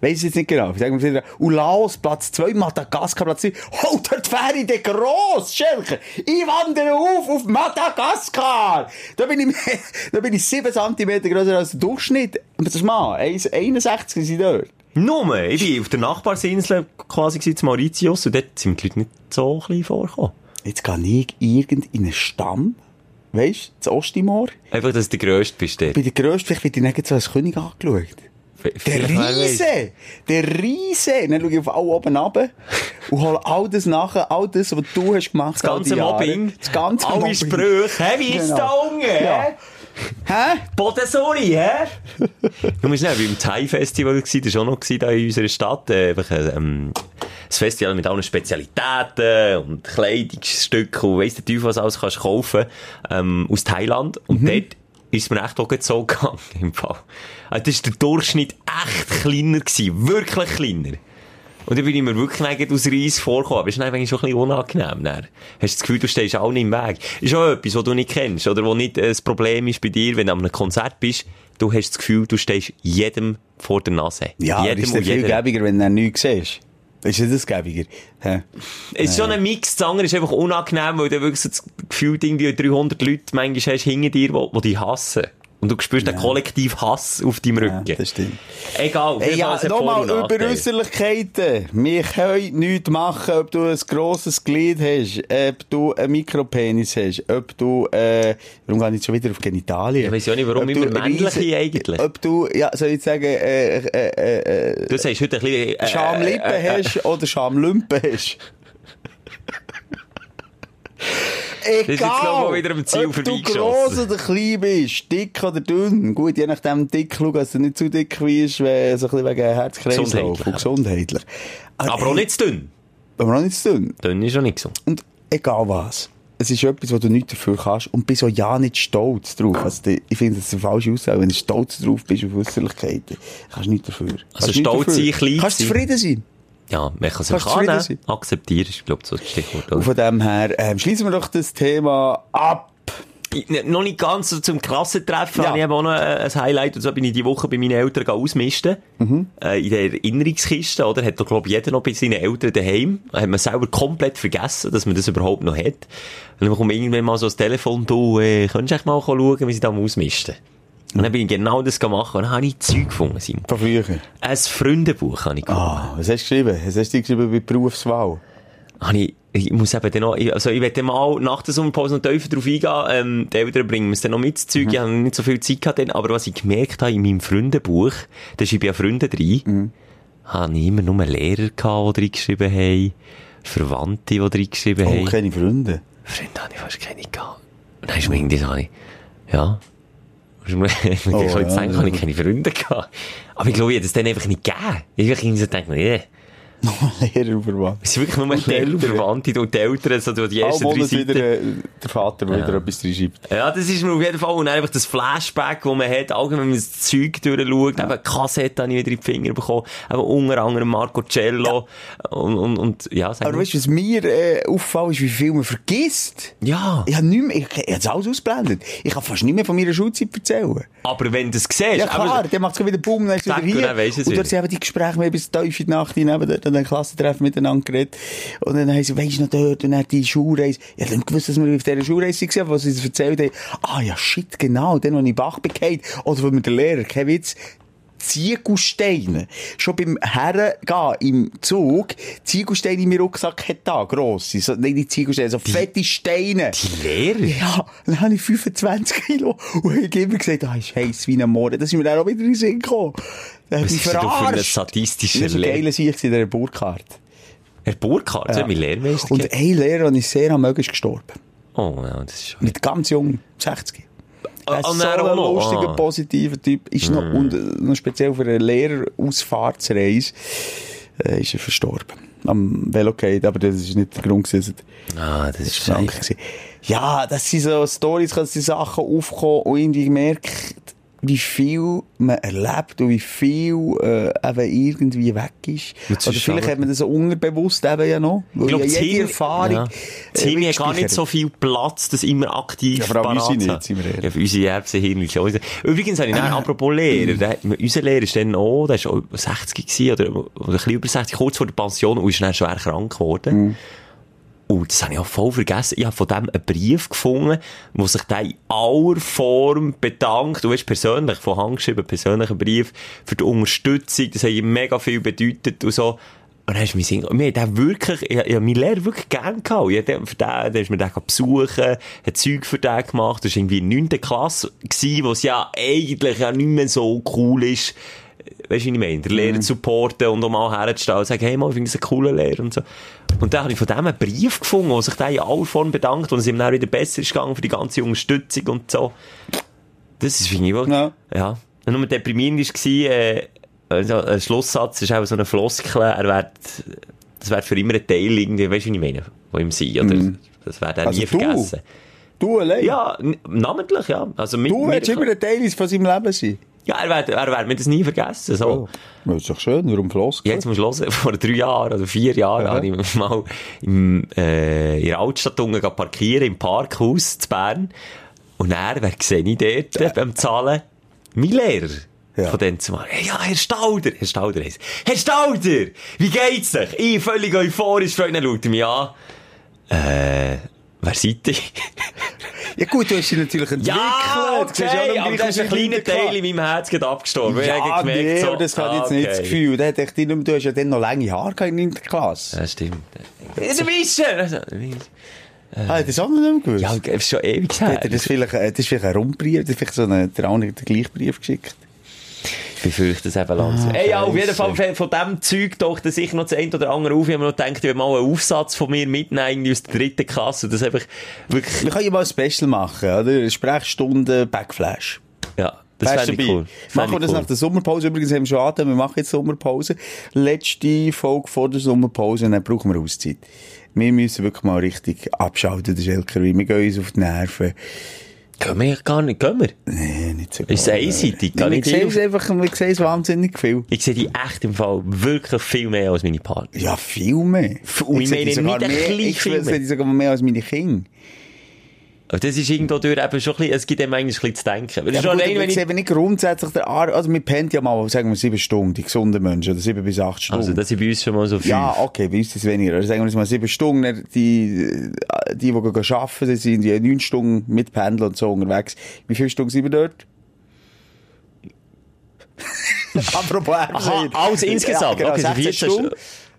Ich jetzt nicht genau. Ich sage wieder, und Laos, Platz 2, Madagaskar, Platz 3. Oh, dort wäre ich der gross, Schelker. Ich wandere auf, auf Madagaskar. Da bin ich, da bin ich 7 cm grösser als der Durchschnitt. Aber das mal, 1,61 sind dort. Nur, ich bin auf der Nachbarsinsel quasi zu Mauritius und dort sind die Leute nicht so klein vorgekommen. Jetzt gehe ich irgend in einen Stamm. Weißt du, zu Osttimor. Einfach, dass du der Grösste bist dort. Bei der Grössten, vielleicht wird ich nicht so als König angeschaut. Der. Riese! Der Riese! Dann schaue ich auf alle oben runter und hole all das nachher, all das, was du hast gemacht Das ganze Mobbing. Das ganze Alle Mobbing. Sprüche. Hä, wie ist Genau. da unten? Ja. Hä? Bodensuri, hä? du musst nicht, beim Thai-Festival gsi, das war auch noch da in unserer Stadt, äh, einfach, äh, ähm, Festival mit allen Spezialitäten und Kleidungsstücken und weiss der Teufel, was alles kannst kaufen, ähm, aus Thailand. Und Mhm. dort ist mir echt auch so gegangen, im Fall. Also, das war der Durchschnitt echt kleiner gewesen, wirklich kleiner. Und dann bin ich mir wirklich nicht aus Reis vorgekommen. Aber es ist eigentlich schon ein bisschen unangenehm. Dann. Hast du das Gefühl, du stehst auch nicht im Weg. Ist auch etwas, was du nicht kennst. Oder was nicht äh, das Problem ist bei dir, wenn du an einem Konzert bist. Du hast das Gefühl, du stehst jedem vor der Nase. Ja, aber jedem ist viel gäbiger, wenn du nichts siehst. Ist ja das gäbiger? Hä? Es ist schon ein Mix. Das andere ist einfach unangenehm, weil du wirklich so das Gefühl irgendwie 300 Leute manchmal hast hinter dir, die, die dich hassen. Und du spürst den kollektiv Hass auf deinem Ja, Rücken. das stimmt. Egal. Fall, ja, nochmal über. Äußerlichkeiten. Wir können nichts machen, ob du ein grosses Glied hast, ob du einen Mikropenis hast, ob du, äh, warum gehe ich jetzt schon wieder auf Genitalien? Ich weiss ja nicht, warum Ob immer männliche riesen- eigentlich. Ob du, ja, soll ich sagen, äh, äh, äh, äh, Du sagst heute ein bisschen... Äh, Schamlippen äh, äh, hast oder Schamlümpen hast. Egal, jetzt, glaub ich, mal wieder am Ziel ob du gross oder klein bist, dick oder dünn. Gut, je nachdem dick schauen, dass du nicht zu dick wenn- so ein bisschen wegen Herzkreislauf Gesundheitlich, und gesundheitlich. Aber auch nicht zu dünn. Aber auch nicht zu dünn. Dünn ist auch nicht so. Und egal was. Es ist etwas, wo du nichts dafür kannst und bist auch ja nicht stolz drauf. Also, ich finde, das ist eine falsche Aussage. Wenn du stolz drauf bist auf Äußerlichkeiten, kannst du nichts dafür. Also Kannst stolz sein, klein Kannst sein. zufrieden sein. Ja, man kann es einfach annehmen. Akzeptieren ist, glaube ich, so das Stichwort. Und Oder? von dem her, ähm, schließen wir doch das Thema ab. Ich- n- Noch nicht ganz so zum Klassentreffen, Ja. habe ich eben auch noch äh, ein Highlight, und so bin ich die Woche bei meinen Eltern ausmisten, Mhm. äh, in der Erinnerungskiste, oder? Hat doch, glaube ich, jeder noch bei seinen Eltern daheim. Hat man selber komplett vergessen, dass man das überhaupt noch hat. Und dann kommt irgendwann mal so das Telefon, du, äh, könntest du echt mal schauen, wie sie da ausmisten? Und dann bin ich genau das gemacht und dann habe ich Zeug gefunden, Simon. Von früher. Ein Freundebuch habe ich gefunden. Ah, was hast du geschrieben? Was hast du geschrieben bei Berufswahl? habe ich, ich muss eben dann noch, ich- also ich werde mal nach der Sommerpause noch tiefer drauf eingehen, ähm, die Eltern bringen mir es dann noch mit, das Zeug, ich habe nicht so viel Zeit gehabt dann, aber was ich gemerkt habe in meinem Freundebuch, da schreibe ich ja Freunde drin, habe ich immer nur Lehrer gehabt, die reingeschrieben haben, Verwandte, die reingeschrieben Oh, haben. keine Freunde. Freunde habe ich fast keine gehabt. Und dann ist mir irgendwie so, ja, ich Oh, oh, ja, denken, ja. ich keine Freunde gehabt. Aber ich glaube, ich hätte es dann einfach nicht gegeben. Ich habe so gedacht, nee. Lehrer verwandt. Es ist wirklich nur Lehrer, Verwandte und die Eltern, so die ersten drei Seiten. wieder äh, der Vater, der wieder etwas reinschreibt. Ja, das ist mir auf jeden Fall. Und einfach das Flashback, das man hat, allgemein, wenn man das Zeug durchschaut. Eben, Kassette habe ich wieder in die Finger bekommen. Eben, unter anderem Marco Cello. Und, und, und, ja, Aber weißt du, was mir äh, auffällt, ist, wie viel man vergisst? Ja. Ich habe nicht mehr, ich, ich habe es alles ausblendet. Ich kann fast nicht mehr von meiner Schulzeit erzählen. Aber wenn du es siehst, Ja klar, aber- dann macht es wieder Bumm, dann ist wieder hier. dann und dort sind eben die Gespräche, haben bis tief in die Nacht hinein, an den Klassentreffen miteinander geredet. Und dann haben sie, weisst du noch dort, und dann die Schulreise. Ich habe nicht gewusst, dass wir auf dieser Schulreise waren, was sie uns erzählt haben. Ah ja, shit, genau, dann, als ich Bach bekam. Oder wo mir der Lehrer, kein Witz, Ziegelsteine. Schon beim Hergehen im Zug, Ziegelsteine in meinem Rucksack hat da, grosse. So, nicht die Ziegelsteine, so fette Steine. die Lehrer? Ja, dann habe ich 25 Kilo. Und ich habe immer gesagt, ah, ist heiß wie ein Moor. Das ist mir dann auch wieder in den Sinn gekommen. Was ist denn für ein verarscht. sadistischer Das war ein geiler Sieg in dieser Burkhardt. Herr Burkhardt, ja. mein Lehrmeister. Und ein Lehrer, den ich sehr am mögen, ist gestorben. Oh, ja, das ist schon. Mit ganz jung, 60. Ah, Er ist und so ein lustiger, Ah. positiver Typ. Ist noch, und äh, noch speziell für eine Lehrerausfahrtsreise äh, ist er verstorben. Am Velocade, aber das ist nicht der Grund gewesen. Ah, das ist krank. Ja, das sind so Stories, dass die Sachen aufkommen und irgendwie merkt, wie viel man erlebt und wie viel äh, eben irgendwie weg ist. Das Oder ist vielleicht aber- hat man das so unterbewusst eben ja noch. Ich glaube, ja jede Hirn, Erfahrung... ja. Das Hirn äh, hat gar nicht so viel Platz, das immer aktiv Ja, allem parat nicht, sind wir ehrlich. Ja, unsere Erbsenhirn ist ja Übrigens habe ich dann, apropos Mhm. Lehrer, der, unser Lehrer ist dann auch, der auch 60 gewesen, oder, oder ein bisschen über 60, kurz vor der Pension, und ist dann schwer krank geworden. Mhm. Und das habe ich auch voll vergessen. Ich habe von dem einen Brief gefunden, wo sich der in aller Form bedankt. Du weißt, persönlich, von Hand geschrieben, persönlichen Brief für die Unterstützung. Das hat ihm mega viel bedeutet und so. Und dann ist mein Sinn, mir hat der wirklich, ich, ich meinen Lehrer wirklich gern gehabt. Ich den, für den, dann ist mir den besuchen, hat Zeug für den gemacht. Das war irgendwie in der 9. Klasse gewesen, wo es ja eigentlich ja nicht mehr so cool ist. Weißt du, wie ich meine? Der Lehrer zu supporten und um mal herzustellen und sagen, hey, mal, ich finde das ein cooler Lehrer und so. Und dann habe ich von dem einen Brief gefunden, wo sich der in aller Form bedankt und es ihm dann wieder besser ist gegangen für die ganze Unterstützung und so. Das ist, finde ich, wirklich, Ja. ja. Und nur deprimierend war, äh, also ein Schlusssatz ist auch so eine Floskel, er wird, das wird für immer ein Teil irgendwie, weißt du, wie ich meine, von ihm sein, oder? Das wird er Also nie du? vergessen. Du allein? Ja, namentlich, ja. Also mit, Du mit- willst immer ein Teil von seinem Leben sein. Ja, er wird, er wird mir das nie vergessen, so. Oh. Das ist doch schön, warum Floss? Jetzt musst du hören, vor drei Jahren oder vier Jahren Aha. habe ich mal im, äh, in der Altstadt parkieren, im Parkhaus zu Bern. Und er, wer sehe ich dort äh, beim Zahlen? Mein Lehrer. Ja. Von dem zu machen. Hey, ja, Herr Stauder. Herr Stauder heisst. Herr Stauder! Wie geht's euch? Ich völlig euphorisch, Freunde, schaut mich an. Äh, wer seid ihr? Ja gut, du hast dich natürlich entwickelt. ja, Du siehst ja okay, aber das ist ein kleiner. Teil in meinem Herz abgestorben. Ja, gemerkt, nee, so, das hat ah, jetzt nicht das okay. Gefühl. Der hat echt nicht du hast ja dann noch lange Haare in der Klasse. Ja, stimmt. Du Wischer! Also, Ah, das auch noch nicht gewusst? Ja, das ist schon ewig her. Er das vielleicht, äh, das ist vielleicht ein Rundbrief, das ist vielleicht so einen, der andere den gleichen Brief geschickt. Ich befürchte es eben langsam. Ey, ja, auf jeden Fall von, dem Zeug doch, dass ich noch das eine oder andere auf. Ich habe noch gedacht, ich will mal einen Aufsatz von mir mitnehmen, aus der dritten Klasse. Das einfach wirklich, Wir können ja mal ein Special machen, oder? Sprechstunde Backflash. ja, das Wärst fände ich dabei? cool. Machen wir das ich nach cool. der Sommerpause. Übrigens haben wir schon an, wir machen jetzt Sommerpause. Letzte Folge vor der Sommerpause dann brauchen wir Auszeit. Wir müssen wirklich mal richtig abschalten, das ist Elker, wir gehen uns auf die Nerven. Gehen wir gar nicht, wir? Nee, nicht so Ist es einseitig? Gar Ich sehe es einfach, ich sehe es wahnsinnig viel. Ich sehe die echt im Fall wirklich viel mehr als meine Partner. Ja, viel mehr. Und ich meine nicht ein bisschen ich sehe die sogar mehr als meine Kinder. Das ist irgendwo durch eben schon ein bisschen, es gibt einem eigentlich ein bisschen zu denken. Ja, schon gut, wenn ich sehe nicht grundsätzlich der Ar also wir pennen ja mal, sagen wir sieben Stunden, die gesunden Menschen, oder sieben bis acht Stunden. also das sind bei uns schon mal so viel. Ja, okay, bei uns ist es weniger. Also sagen wir mal sieben Stunden. Die, die, die, die arbeiten, die sind ja neun Stunden mit Pendeln und so unterwegs. Wie viele Stunden sind wir dort? Apropos Aha, alles insgesamt. Ja, genau, Okay, so 16 14 Stunden.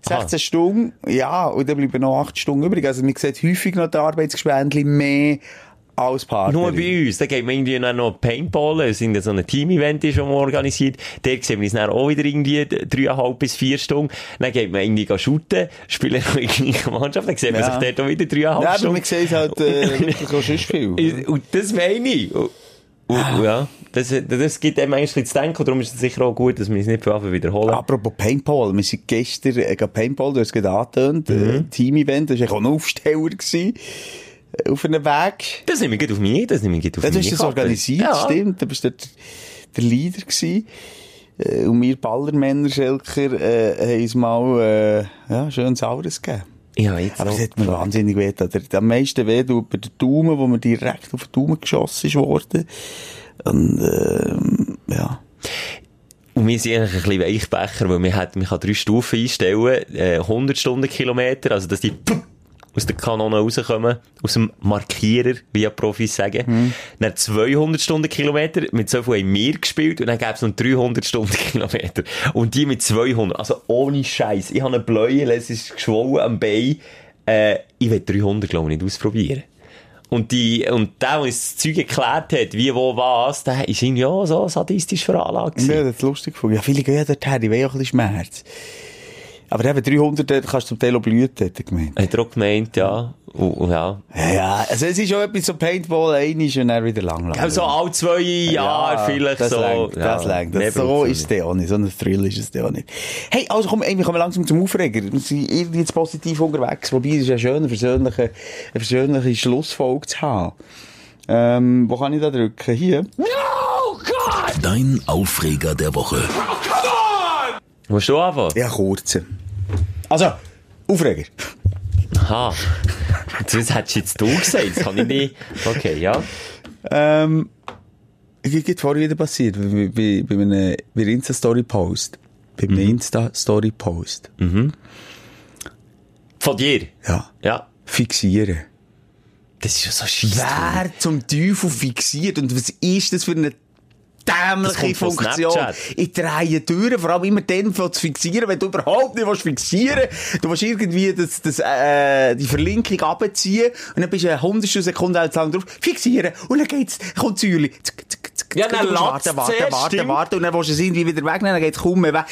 Aha. 16 Stunden, ja, und dann bleiben noch 8 Stunden übrig. Also, man sieht häufig noch die Arbeitsgespendli mehr als Partner. Nur bei uns, da geht man irgendwie noch Paintballen, es sind ja so ein Team-Event schon mal organisiert, dort sehen wir uns dann auch wieder irgendwie dreieinhalb bis vier Stunden, dann geht man irgendwie shooten, spielen noch in der gleichen Mannschaft, dann sieht man Ja. sich dort auch wieder dreieinhalb Ja, aber Stunden. man sieht halt, äh, wirklich auch sonst viel. Und- das meine ich. Und, und, ja, das, das gibt einem eigentlich ein bisschen zu denken, darum ist es sicher auch gut, dass wir es nicht für wiederholen. Apropos Paintball, wir sind gestern äh, Paintball, du hast es gerade angetönt, Mhm. äh, Team-Event, das war auch ein Aufsteller gewesen, auf einem Weg. Das nehme ich auf mich, das nehme ich auf Ja, du mich. hast das organisiert, ja. stimmt, du bist dort der Leader gewesen. Äh, Und wir Ballermänner, Schelker, äh, haben uns mal, äh, ja, schön Saures gegeben. Ja, jetzt Aber das hat mir wahnsinnig weh getan. Der- Am meisten weh tut bei der Daumen, wo mir direkt auf den Daumen geschossen ist worden. Und, ähm, ja. Und wir sind eigentlich ein bisschen Weichbecher, weil man, hat, man kann drei Stufen einstellen, äh, 100 Stundenkilometer, also dass die aus der Kanone rauskommen, aus dem Markierer, wie ja Profis sagen. Dann 200 Stundenkilometer, mit so viel haben wir gespielt, und dann gäbe es noch 300 Stundenkilometer. Und die mit 200, also ohne Scheiß. Ich habe eine Bläue, es ist geschwollen am Bein, äh, ich will 300, glaube ich, nicht ausprobieren. Und die, und der, der uns das Zeug erklärt hat, wie, wo, was, der ist irgendwie auch so sadistisch veranlagt. Ja, das ist lustig gefunden. Ja, viele gehen dorthin, die wollen auch ein bisschen Schmerz. Aber eben 300, dort kannst du zum Teil auch blüten, hat er gemeint. Hat er auch gemeint, ja. Und, und ja. Ja, ja, also es ist schon etwas so Paintball, einmal und dann wieder lang. lang. Also alle zwei Jahre vielleicht das so. Ja, das lenkt. mehr Das so ist es auch nicht. So ein Thrill ist es auch nicht. Hey, also komm, ey, wir kommen langsam zum Aufreger. Wir sind irgendwie jetzt positiv unterwegs. Wobei, es ist ja schön, eine versöhnliche, eine versöhnliche Schlussfolge zu haben. Ähm, wo kann ich da drücken? Hier? Dein Aufreger der Woche. Musst du anfangen? Ja, kurze. Also, Aufreger. Aha. Das hättest du jetzt du gesagt, das kann ich nicht. Okay, ja. Ähm, ich geht vorher wieder passiert, bei, bei, bei einem, Insta-Story-Post. Bei einem Insta-Story-Post. Von dir? Ja. Ja. Fixieren. Das ist ja so scheisse. Wer zum Teufel fixiert? Und was ist das für eine dämliche Funktion? Ich drehe Türen, vor allem immer dann zu fixieren, wenn du überhaupt nicht willst fixieren Du willst irgendwie das, das, äh, die Verlinkung abziehen und dann bist du eine hundertstel Sekunde drauf, fixieren und dann geht's, kommt Säule. Ja, dann zuerst, warten, stimmt. warten und dann willst du es irgendwie wieder wegnehmen, dann geht's kaum mehr weg.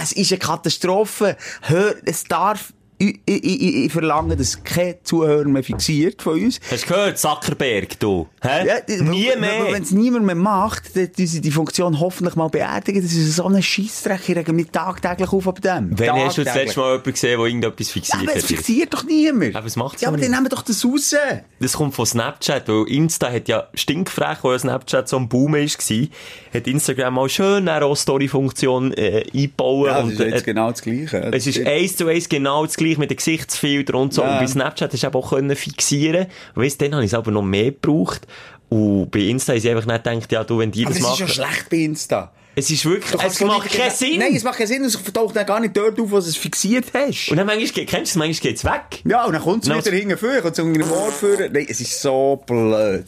Es ist eine Katastrophe. Hör, es darf, ich, ich, ich, ich verlange, dass kein Zuhörer mehr fixiert von uns. Hast du gehört, Zuckerberg, du? Hä? Ja, Nie mehr. Wenn es niemand mehr macht, dann sie die Funktion hoffentlich mal beerdigen. Das ist so ein Scheissdreck. Ich rege mich tagtäglich auf ab dem. Wann hast du das letzte Mal jemanden gesehen, der irgendetwas Ja, fixiert aber es fixiert doch niemand. Aber es macht's Ja, aber dann nehmen wir doch das raus. Das kommt von Snapchat, weil Insta hat ja stinkfrech, wo ja Snapchat so ein Boom ist, war, hat Instagram mal schön eine Story-Funktion äh, eingebaut. Ja, das und, ist jetzt äh, genau das Gleiche. Es ist eins zu eins genau das gleiche mit den Gesichtsfiltern und so. Ja. Und bei Snapchat hast du auch können fixieren. Weißt, dann habe ich es aber noch mehr gebraucht. Und bei Insta habe ich einfach nicht gedacht, ja, du, wenn die aber das das ist machen. ja schlecht bei Insta. es ist wirklich, es von macht keinen Sinn. Nein, es macht keinen Sinn. Es taucht dann gar nicht dort auf, wo du es fixiert hast. und dann manchmal, geht- kennst du es, manchmal geht's weg. ja, und dann kommt es wieder hinten vor, kommt es unter dem Ohr vor. Nein, es ist so blöd.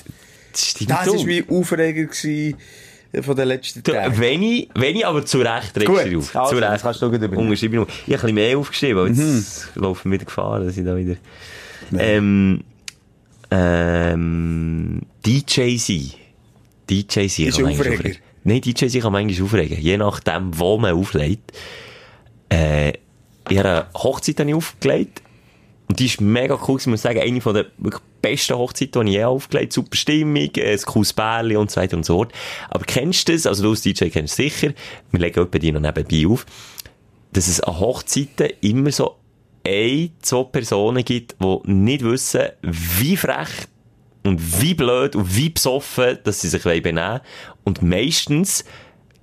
Das Das war mein Aufreger gewesen von den letzten Tagen. wenn ich, wenn ich aber zu Recht regst Gut, du auf. also, zu Recht. kannst du gleich übernehmen. Ich habe ein bisschen mehr aufgeschrieben, weil jetzt laufen wir wieder Gefahr, dass ich da wieder... Ähm, ähm, DJ sein. DJ sein Ist kann aufregen. Nein, DJ sein kann manchmal aufregen. Je nachdem, wo man auflegt. Äh, ich habe eine Hochzeit habe ich aufgelegt. Und die ist mega cool, ich muss sagen, eine von der wirklich besten Hochzeiten, die ich je aufgelegt Super Stimmung, äh, ein cooles Bärli und so weiter und so fort. Aber kennst du das? Also du als DJ kennst es sicher. Wir legen etwa die noch nebenbei auf. Dass es an Hochzeiten immer so ein, zwei Personen gibt, die nicht wissen, wie frech und wie blöd und wie besoffen, dass sie sich benehmen wollen. Und meistens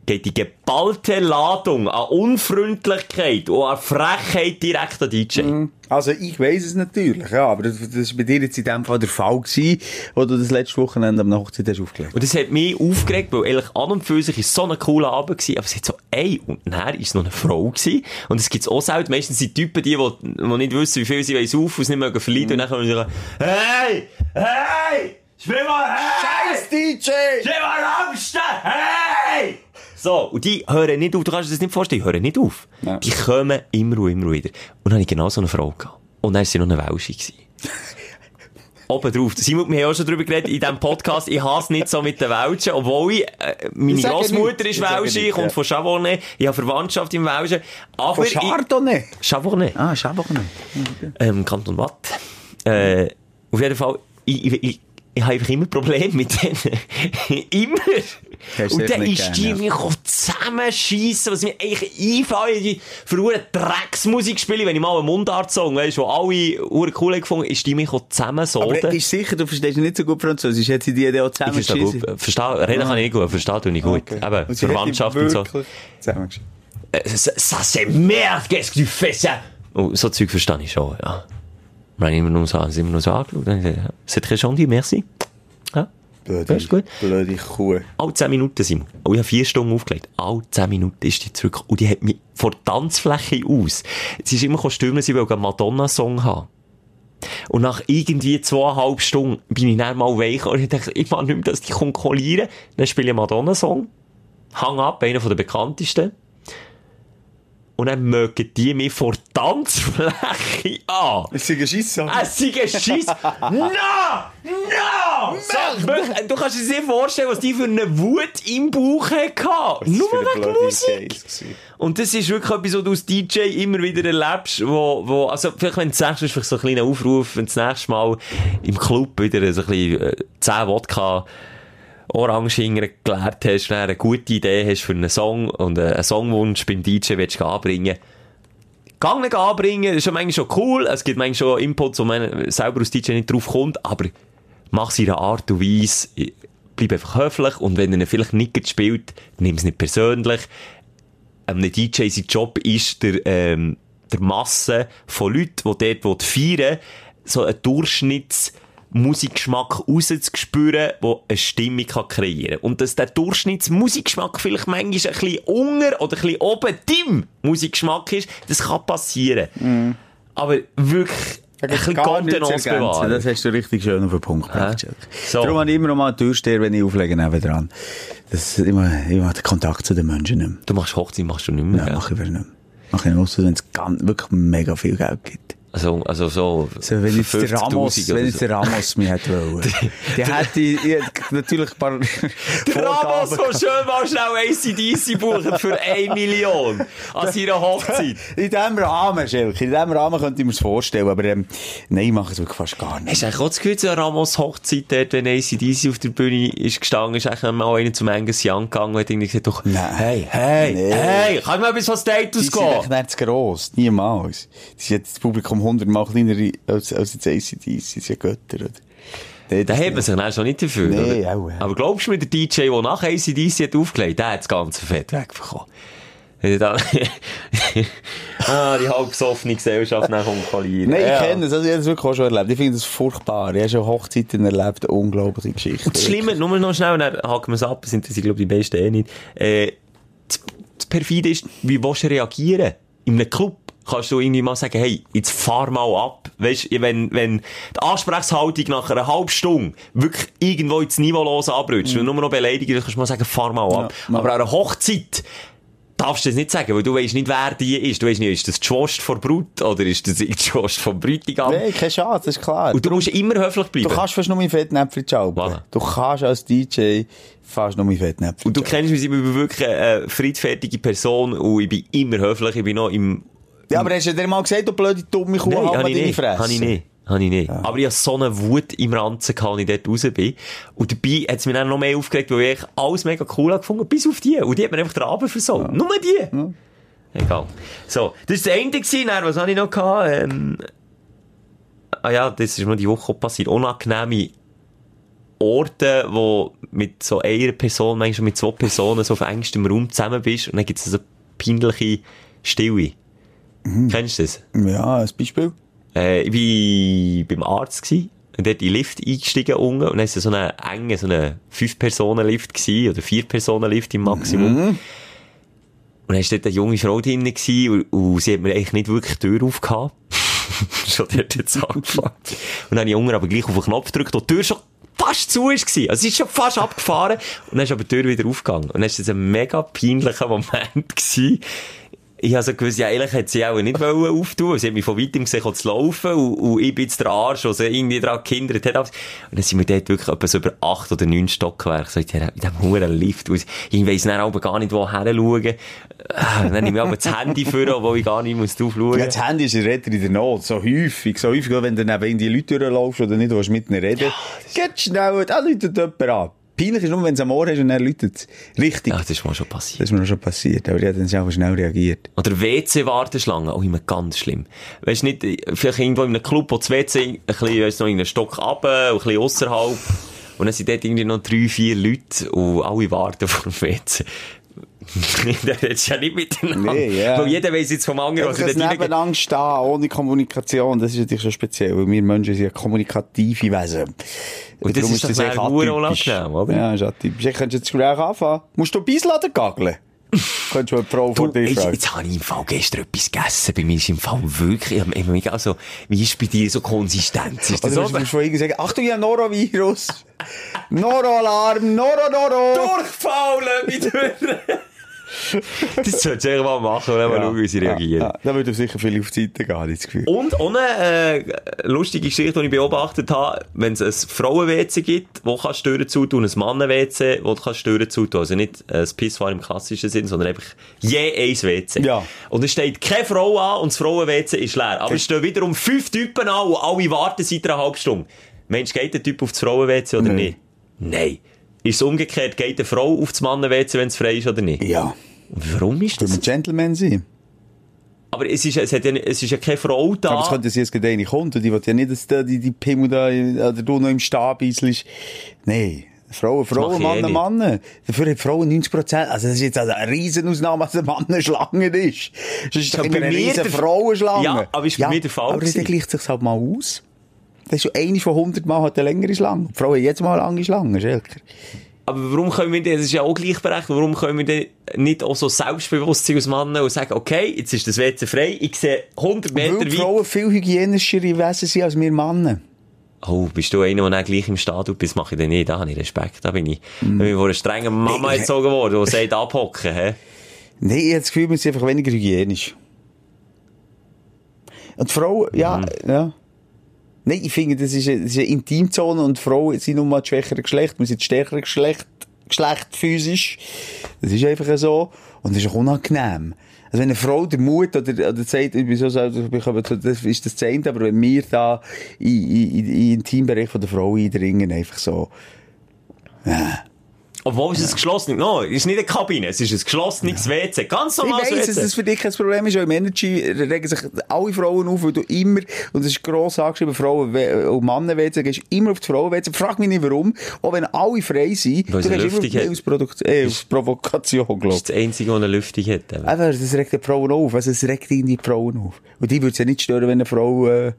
geht die geballte Ladung an Unfreundlichkeit und an Frechheit direkt an DJ. Also, ich weiss es natürlich, ja, aber das, das war bei dir jetzt in dem Fall der Fall gewesen, wo du das letzte Wochenende am Hochzeit hast aufgelegt. Und das hat mich aufgeregt, weil ehrlich an und für sich ist so ein cooler Abend gewesen, aber es hat so ein und nachher ist noch eine Frau gewesen. Und es gibt's auch selten. Meistens sind Typen die, die, die nicht wissen, wie viel sie saufen und es nicht mögen verlieren. Und dann können sie sagen, hey, hey, spiel mal, hey! Scheiß DJ! Spiel mal Amstein, hey! So, und die hören nicht auf, du kannst dir das nicht vorstellen, die hören nicht auf. Ja. Die kommen immer und immer wieder. Und dann hatte ich genau so eine Frau gehabt. Und dann war sie noch eine Welsche. Oben drauf. Simon, wir haben auch schon darüber geredet in diesem Podcast. Ich hasse nicht so mit den Welschen, obwohl ich, äh, meine Ich Großmutter ist Ich Welsche, kommt ja. von Chavonnet. Ich habe Verwandtschaft im Welschen. Aber Von ich, Chardonnay? Chavonnet. Ah, Schabachne. Ähm, Kanton Watt. Äh, auf jeden Fall, ich, ich, ich, ich habe einfach immer Probleme mit denen. immer. Du Und dann ist gern, die ja. mich zusammenschiessen, was mir eigentlich einfällt, die verhure Drecksmusik spiele, wenn ich mal einen Mundart-Song, weißt, wo alle hure cool gefunden, ist die mich zusammensoden. Aber ist sicher, du verstehst nicht so gut Französisch. Hat sie die Idee auch ich verstehe zusammengeschissen? gut. Verstehe, reden kann ich gut, verstehe tue ich gut. Okay. Eben, Und Verwandtschaft und so. Zusammengeschissen. Äh, Ça, ça c'est merde, qu'est-ce que tu fais ça? Oh, so Zeug verstehe ich schon, ja. Wir haben immer nur so, sind immer nur so angeschaut. Dann, gesagt, C'est très gentil, merci. Ja. Blöde, ist gut. blöde Kuh. Alle 10 Minuten, Simon. Und ich habe vier Stunden aufgelegt. Alle 10 Minuten ist die zurück. Und die hat mich vor der Tanzfläche aus. Sie ist immer Kostüme, sie will einen Madonna-Song haben. Und nach irgendwie zweieinhalb Stunden bin ich dann mal weich und ich dachte, ich mag nicht mehr, dass die konkurrieren. Dann spiele ich einen Madonna-Song. Hang ab, einer der bekanntesten. Und dann mögen die mich vor Tanzfläche an. Ist sie geschissen? Es ist ein Schiss. No! No! Wirklich, du kannst dir nicht vorstellen, was die für eine Wut im Bauch hatte. Nur wegen Musik. Und das ist wirklich etwas, was du als DJ immer wieder erlebst, wo, wo, also, vielleicht, wenn du sagst, ist vielleicht so ein kleiner Aufruf, wenn du das nächste Mal im Club wieder so ein bisschen, äh, 10 Wodka Oranginger geleert hast, dann eine gute Idee hast für einen Song und äh, einen Songwunsch beim DJ willst du anbringen. Gang nicht anbringen, ist ja manchmal schon cool, es gibt manchmal schon Inputs, wo man selber als DJ nicht drauf kommt, aber mach es in einer Art und Weise, bleib einfach höflich und wenn er vielleicht nicht spielt, nimm es nicht persönlich. Einem DJ sein Job ist der, ähm, der Masse von Leuten, die dort feiern so einen Durchschnittsmusikgeschmack rauszuspüren, der eine Stimmung kann kreieren kann. Und dass der Durchschnittsmusikgeschmack vielleicht manchmal ein bisschen unter oder ein bisschen oben deinem Musikgeschmack ist, das kann passieren. Aber wirklich ein bisschen Kontenance bewahren. Das hast du richtig schön auf den Punkt gebracht. So. Darum habe ich immer noch mal Türsteher, wenn ich auflege, nebendran. Das ist immer, immer den Kontakt zu den Menschen nicht mehr. Du machst Hochzeit, machst du nicht mehr. Ja, gell? mache ich wieder nicht mehr. Mache ich nur, wenn es ganz- wirklich mega viel Geld gibt. Also, also so, So, wenn jetzt der 50.000 Ramos, oder wenn jetzt so. der Ramos mich hätte wollen. Der hätte, ich hätte natürlich ein paar Der Ramos, der schön mal schnell ACDC buchen für 1 Million an seiner Hochzeit. In diesem Rahmen, Schelke, in diesem Rahmen könnte ich mir das vorstellen, aber ähm, nein, ich mache es wirklich fast gar nicht. Hast du eigentlich auch das Gefühl, an Ramos Hochzeit dort, wenn ACDC auf der Bühne ist gestanden, ist eigentlich mal einer zum Angus Young gegangen und hat irgendwie gesagt, doch, hey, hey, Nee. hey, kann ich mal etwas von Status Die sind echt gehen? nicht zu gross. Niemals. Die sind jetzt das Publikum hundertmal kleiner als, als jetzt ACDC. Sind ja Götter, oder? Nee, Da hat man sich dann schon nicht dafür, Nee, auch, ja. Aber glaubst du mir, der DJ, der nach ACDC hat aufgelegt, der hat das ganze Fett wegbekommen? Ah, die halb besoffene Gesellschaft nach verlieren. Nein, ich Ja. kenne das. Also, ich habe das wirklich auch schon erlebt. Ich finde das furchtbar. Ich habe schon Hochzeiten erlebt. Unglaubliche Geschichte. Das Schlimme, nur noch schnell, dann haken wir es ab, das interessiert, glaube ich, die meisten eh nicht. Äh, das, das perfide ist, wie willst du reagieren? In einem Club kannst du irgendwie mal sagen, hey, jetzt fahr mal ab. Weißt, wenn, wenn die Ansprechhaltung nach einer halben Stunde wirklich irgendwo ins Niveaulos abrutscht und nur noch beleidigt, dann kannst du mal sagen, fahr mal ab. mal. Aber an einer Hochzeit, darfst du das nicht sagen, weil du weißt nicht, wer die ist. Du weißt nicht, ist das die Schwester von Brut oder ist das die Schwester vom Bräutigam? Nein, keine Chance, das ist klar. Und du musst immer höflich bleiben. Du kannst fast nur mit Fettnäpfchen schalten. Voilà. Du kannst als DJ fast nur mit Fettnäpfchen Und du kennst mich, ich bin wirklich eine friedfertige Person und ich bin immer höflich, ich bin noch im... Ja, aber hast du dir mal gesagt, du blöde dumme Kuh, Nein, mal ich nicht. Habe ich nicht. Habe ich nicht. Aber ich hatte so eine Wut im Ranzen, als ich dort raus bin. Und dabei hat es mich dann noch mehr aufgeregt, weil ich alles mega cool habe gefunden, bis auf die. Und die hat mir einfach den Abend versaut. Nur die. Egal. So, das war das Ende gewesen. Dann, was habe ich noch gehabt? Ähm, ah ja, das ist mir die Woche passiert. Unangenehme Orten, wo mit so einer Person, manchmal mit zwei Personen so auf engstem Raum zusammen bist und dann gibt es so peinliche Stille. Kennst du das? Ja, ein Beispiel. Äh, ich war beim Arzt gsi und dort in den Lift eingestiegen unten und dann ist so eine enge, so eine Fünf-Personen-Lift oder Vier-Personen-Lift im Maximum. Und dann war dort eine junge Frau drin und, und sie hat mir eigentlich nicht wirklich die Tür aufgehabt. schon dort jetzt angefangen. Und dann habe ich unten aber gleich auf den Knopf gedrückt und die Tür schon fast zu war. Also sie ist schon fast abgefahren und dann ist aber die Tür wieder aufgegangen. Und dann war das ein mega peinlicher Moment gewesen. Ich habe so gewusst, ja, ehrlich hat sie auch nicht wollen auftun. Sie hat mich von weitem gesehen, zu laufen, und, und ich bin jetzt der Arsch, der sie irgendwie dran gehindert hat. Und dann sind wir dort wirklich etwa so über acht oder neun Stockwerke, so in diesem- hohen Lift. Und Ich weiss dann aber gar nicht, wo her schauen. Dann nehme ich aber das Handy vor, wo ich gar nicht muss drauf schauen Ja, das Handy ist ein Retter in der Not. So häufig, so häufig, wenn du neben die Leute durchlaufst oder nicht willst mit ihnen reden. Geht schnell, da läutet jemand an. Peinlich ist nur, wenn du es am Ohr hast und er läutet Richtig. Ja, das ist mir schon passiert. Das ist mir schon passiert, aber ich habe dann auch schnell reagiert. Oder WC-Warteschlangen, auch immer ganz schlimm. Weisst nicht, vielleicht irgendwo in einem Club, wo das WC ein bisschen, weisst noch in einen Stock runter, ein bisschen ausserhalb. Und dann sind dort irgendwie noch drei, vier Leute, und alle warten vor dem WC. da redest du ja nicht miteinander. Nee, ja. Weil jeder weiss jetzt vom anderen, was er ein rein- Nebeneinander stehen, ohne Kommunikation, das ist natürlich schon speziell, weil wir Menschen sind ja kommunikative Wesen. Und das Darum ist doch echt dann verdammt unangenehm, oder? Ja, ist atypisch. Könntest du das Gespräch anfangen. Musst du Beisladen gageln? Könntest du eine Frau vor Du, dir fragen. jetzt habe ich im Fall gestern etwas gegessen. Bei mir ist im Fall wirklich, ich mich also, wie ist bei dir so Konsistenz? Ist das Oder so? musst du von irgendwie sagen, Achtung, ich habe Norovirus. Noro-Alarm, Noro-Noro. Durchfallen mit Türen! das solltest du mal machen und dann mal schauen, wie sie reagieren. Ja. Da würde sicher viel auf die Seite gehen, das Gefühl. Und eine äh, lustige Geschichte, die ich beobachtet habe, wenn es ein Frauen-WC gibt, wo kannst du Türen zutun, ein Mannen-WC, wo du kannst Türen zutun. Also nicht ein Pissfahr im klassischen Sinn, sondern einfach je eins WC. Ja. Und es steht keine Frau an und das Frauen-WC ist leer. Aber es stehen wiederum fünf Typen an und alle warten seit einer halben Stunde. Mensch, geht der Typ auf das Frauen-WC oder Nein. nicht? Nein. Ist es umgekehrt, geht eine Frau auf das Mannen-WC, wenn es frei ist oder nicht? Ja, warum ist das? man Gentleman sein. Aber es ist, es, hat ja, es ist ja keine Frau da. Aber es könnte sein, dass gerade eine kommt und die will ja nicht, dass da die, die Pimmel da, oder du noch im Stab beiselst. Nein. Frauen, Frauen, mache ich eh Mann, Mann. Dafür hat Frauen 90 Prozent. Also, das ist jetzt also eine Riesenausnahme, dass ein Mann eine Schlange ist. Das ist doch Ja, bei eine riesen Frauenschlange. Ja, aber ist bei mir der Fall Aber dann gleicht sich halt mal aus. Das ist eine von 100 Mal hat eine längere Schlange. Die Frauen jetzt mal lange Schlange, Schelker. Aber warum können wir denn, das ist ja auch gleichberechtigt, warum können wir denn nicht auch so selbstbewusst sein als Mann und sagen, okay, jetzt ist das WC frei, ich sehe 100 Meter weit. Frauen viel hygienischere Wesen sind als wir Männer. Oh, bist du einer, der dann gleich im Stadion bist, mache ich dann nicht, da habe ich Respekt, da bin ich, da bin ich von einer strengen Mama Nee, erzogen worden, die sagt, abhocken, hä? Nein, ich habe das Gefühl, wir sind einfach weniger hygienisch. Und die Frauen, ja, ja. Nein, ich finde, das ist eine, das ist eine Intimzone und Frauen sind nun mal das schwächere Geschlecht. Wir sind das stärkere Geschlecht, Geschlecht physisch. Das ist einfach so. Und das ist auch unangenehm. Also wenn eine Frau der Mut oder, oder sagt, ich bin so selbstbewusst, das ist das Zehnte, aber wenn wir da in, in, in, den Intimbereich von der Frau eindringen, einfach so, Obwohl es ein geschlossenes, no, es ist nicht eine Kabine, es ist ein geschlossenes WC, ganz Ich normales weiss, dass das für dich kein Problem ist. Auch im Energy regen sich alle Frauen auf, weil du immer, und das ist gross angeschrieben, Frauen und Männer WC, gehst immer auf die Frauen WC. Frag mich nicht warum. Auch wenn alle frei sind, Weil du gehst immer aus, Produkt äh, aus Provokation, Das glaub ist das Einzige, das eine Lüftung hat. eben. Aber das regt die Frauen auf. Also, es regt irgendwie die Frauen auf. Und die würde es ja nicht stören, wenn eine Frau, äh,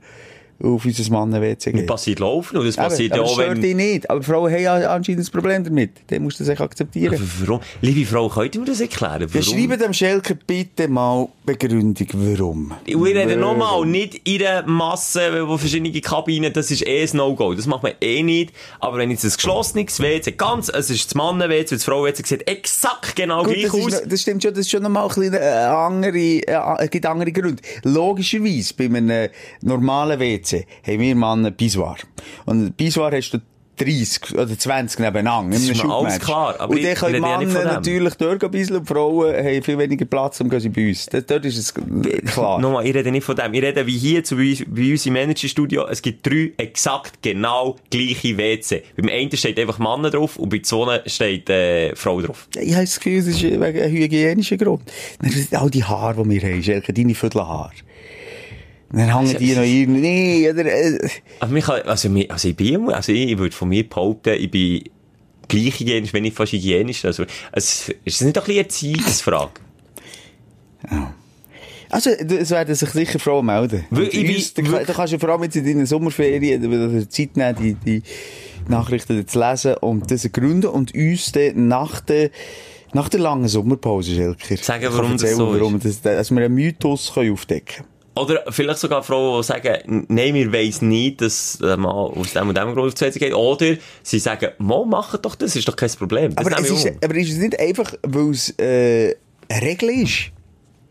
auf unser Mannen-WC Das geht. passiert laufen und das passiert aber ja das auch, stört wenn... dich nicht. Aber Frauen haben ja anscheinend ein Problem damit. Dann musst du das akzeptieren. Aber warum? Liebe Frau, könnt ihr mir das erklären? Ja, Warum? schreibe dem Schelker bitte mal Begründung, warum. Ich rede nochmal, nicht in einer Masse, wo verschiedene Kabinen, das ist eh ein No-Go. Das macht man eh nicht. Aber wenn jetzt ein geschlossenes WC, ganz, es ist das Mannen-WC, das Frauen-WC, sieht exakt genau Gut, gleich das, aus. noch- das stimmt schon, das ist schon nochmal ein bisschen äh, andere, äh, es gibt andere Gründe. Logischerweise, bei einem normalen WC haben wir Männer Pissoir. Und Pissoir hast du 30 oder 20 nebeneinander. Das ist mir alles klar, aber und dann können Männer natürlich dort ein bisschen und Frauen haben viel weniger Platz, dann gehen sie bei uns. Dort ist es klar. Nochmal, ich rede nicht von dem. Ich rede wie hier zu, bei, bei uns im Managerstudio. Es gibt drei exakt genau gleiche WC. Beim einen steht einfach Mann drauf und bei zwei steht äh, Frau drauf. Ich habe das Gefühl, es ist wegen einem hygienischen Grund. Nein, das sind all die Haare, die wir haben, Schelke, deine Viertelhaare. Dann hängen die noch irgendwie, nee, oder, äh, Aber mich, also, also ich bin, also ich, ich würde von mir behaupten, ich bin gleich hygienisch, wenn nicht fast hygienisch. Also, es, ist es nicht doch ein bisschen eine Erziehungsfrage? Also, du- es werden sich sicher Frauen melden. Weil Und ich uns, du, wirklich- du kannst ja vor allem jetzt in deinen Sommerferien Zeit nehmen, die, die Nachrichten zu lesen und das gründen und uns dann nach der, nach der langen Sommerpause, Schelker, Sagen, warum das so ist. warum das, dass wir einen Mythos können aufdecken Oder vielleicht sogar Frauen, die sagen, nein, wir weiss nicht, dass der Mann aus dem und dem Grund Toilette geht. Oder sie sagen, Mo, mach doch das, ist doch kein Problem. Das Aber, es ist, um. aber ist es nicht einfach, weil es äh, eine Regel ist?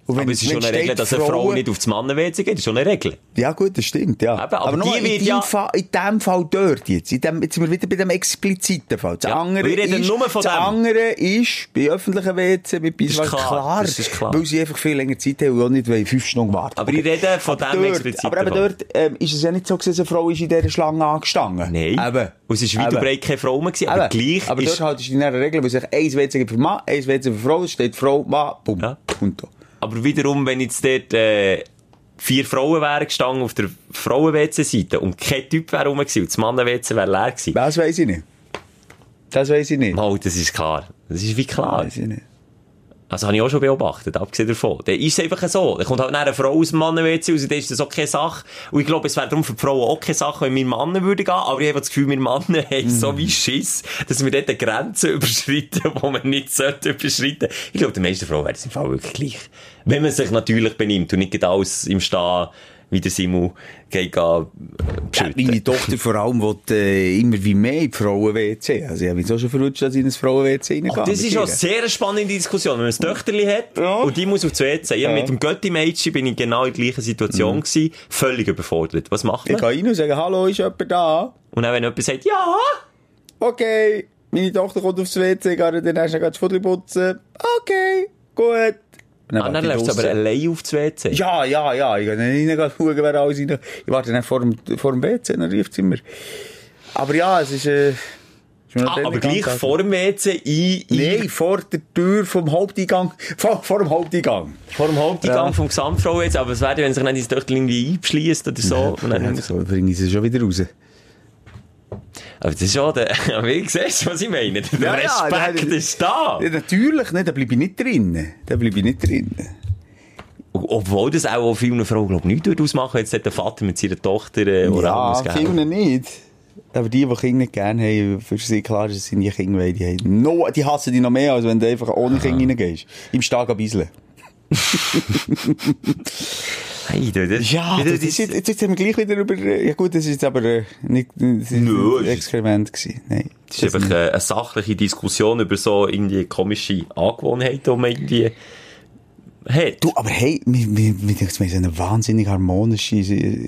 Und Aber es ist schon eine Regel, dass eine Frau nicht auf das Mannen-WC geht. Das ist schon eine Regel. Ja, gut, das stimmt, ja. Eben, aber nochmal, die wird in, ja- dem Fall, in dem Fall dort jetzt, in dem, jetzt sind wir wieder bei dem expliziten Fall. Das Ja, andere wir reden ist, nur von das dem. andere ist, bei öffentlichen WC, bei ist Bismarck, klar, klar, das ist klar. weil sie einfach viel länger Zeit haben und auch nicht wollen, fünf Stunden warten. Aber ich rede von aber dem dort, expliziten Aber eben dort ähm, ist es ja nicht so, dass eine Frau ist in dieser Schlange angestanden. Nein. Eben. Und es war weit und breit keine Frau mehr, gewesen, aber gleich Aber ist... dort halt ist die nähere Regel, weil sich eins WC gibt für Mann, eins WC für Frau, es steht Frau, Mann, bumm, Ja. Punto. Aber wiederum, wenn jetzt dort äh, vier Frauen wären gestanden auf der Frauen-WC-Seite und kein Typ wäre rum gewesen und das Mannen-WC wäre leer gewesen. Das weiss ich nicht. Das weiss ich nicht. Mal, das ist klar. Das ist wie klar. Weiss ich nicht. Also habe ich auch schon beobachtet, abgesehen davon. Dann ist es einfach so. Dann kommt halt eine Frau aus dem Mannen-WC raus, dann ist das auch keine Sache. Und ich glaube, es wäre darum für die Frauen auch keine Sache, wenn wir Männer würden gehen. Aber ich habe das Gefühl, wir Männer haben so wie Schiss, dass wir dort eine Grenze überschreiten, die man nicht sollte überschreiten. Ich glaube, die meisten Frauen wären es im Fall wirklich gleich. Wenn man sich natürlich benimmt und nicht alles im Stehen, wie der Simu geht, äh, Ja, meine Tochter vor allem will äh, immer wie mehr Frauen-WC. Also ich habe mich auch schon verrutscht, dass ich in ein Frauen-WC reingehe. Ach, das ist auch ihr. sehr eine spannende Diskussion. Wenn man ein Töchterli hat Ja. und die muss auf die WC. Ja, Mit dem Götti-Mädchen bin ich genau in der gleichen Situation gewesen, völlig überfordert. Was macht Ich man? gehe rein und sage, hallo, ist jemand da? Und dann, wenn jemand sagt, ja, Okay. Meine Tochter kommt aufs WC, ich gehe dann erst noch das Futter putzen. Okay, gut. Ah, dann läufst du aber allein auf das WC. Ja, ja, ja. Ich gehe dann rein, schauen, wer alles rein. Ich warte dann vor dem, vor dem WC, dann rief immer. Aber ja, es ist, äh, Ah, dann aber gleich ganz vor dem WC ein, ein Nein, vor der Tür vom Haupteingang. Vor, vor dem Haupteingang. vor dem Haupteingang Ja. vom Gesamtfrau jetzt. Aber es wäre, wenn sich dann das Töchterli irgendwie einschließt oder so. und dann, Ja, so bringe ich sie schon wieder raus. Aber das ist schon der, wie siehst du, was ich meine? Der Ja, ja, Respekt der- ist da. Ja, natürlich nicht, da bleibe ich nicht drinnen. Da bleibe ich nicht drinnen. Obwohl das auch vielen Frauen, glaube ich, nichts ausmachen. Jetzt hat der Vater mit seiner Tochter äh, Ja, Oralmus gegeben. viele nicht. Aber die, die Kinder nicht gerne haben, für sie klar ist, es sind die Kinder, weil die haben no, die hassen die noch mehr, als wenn du einfach ohne Kinder reingehst. Im Stag ein bisschen. Hey, du, das, Ja, das, ist, jetzt, wir gleich wieder über, ja gut, das ist jetzt aber nicht, das ist Nö, ein Experiment gewesen. Nein. Das ist einfach eine sachliche Diskussion über so irgendwie komische Angewohnheiten, die man irgendwie hat. Du, aber hey, wir, wir, wir, wir haben so eine wahnsinnig harmonische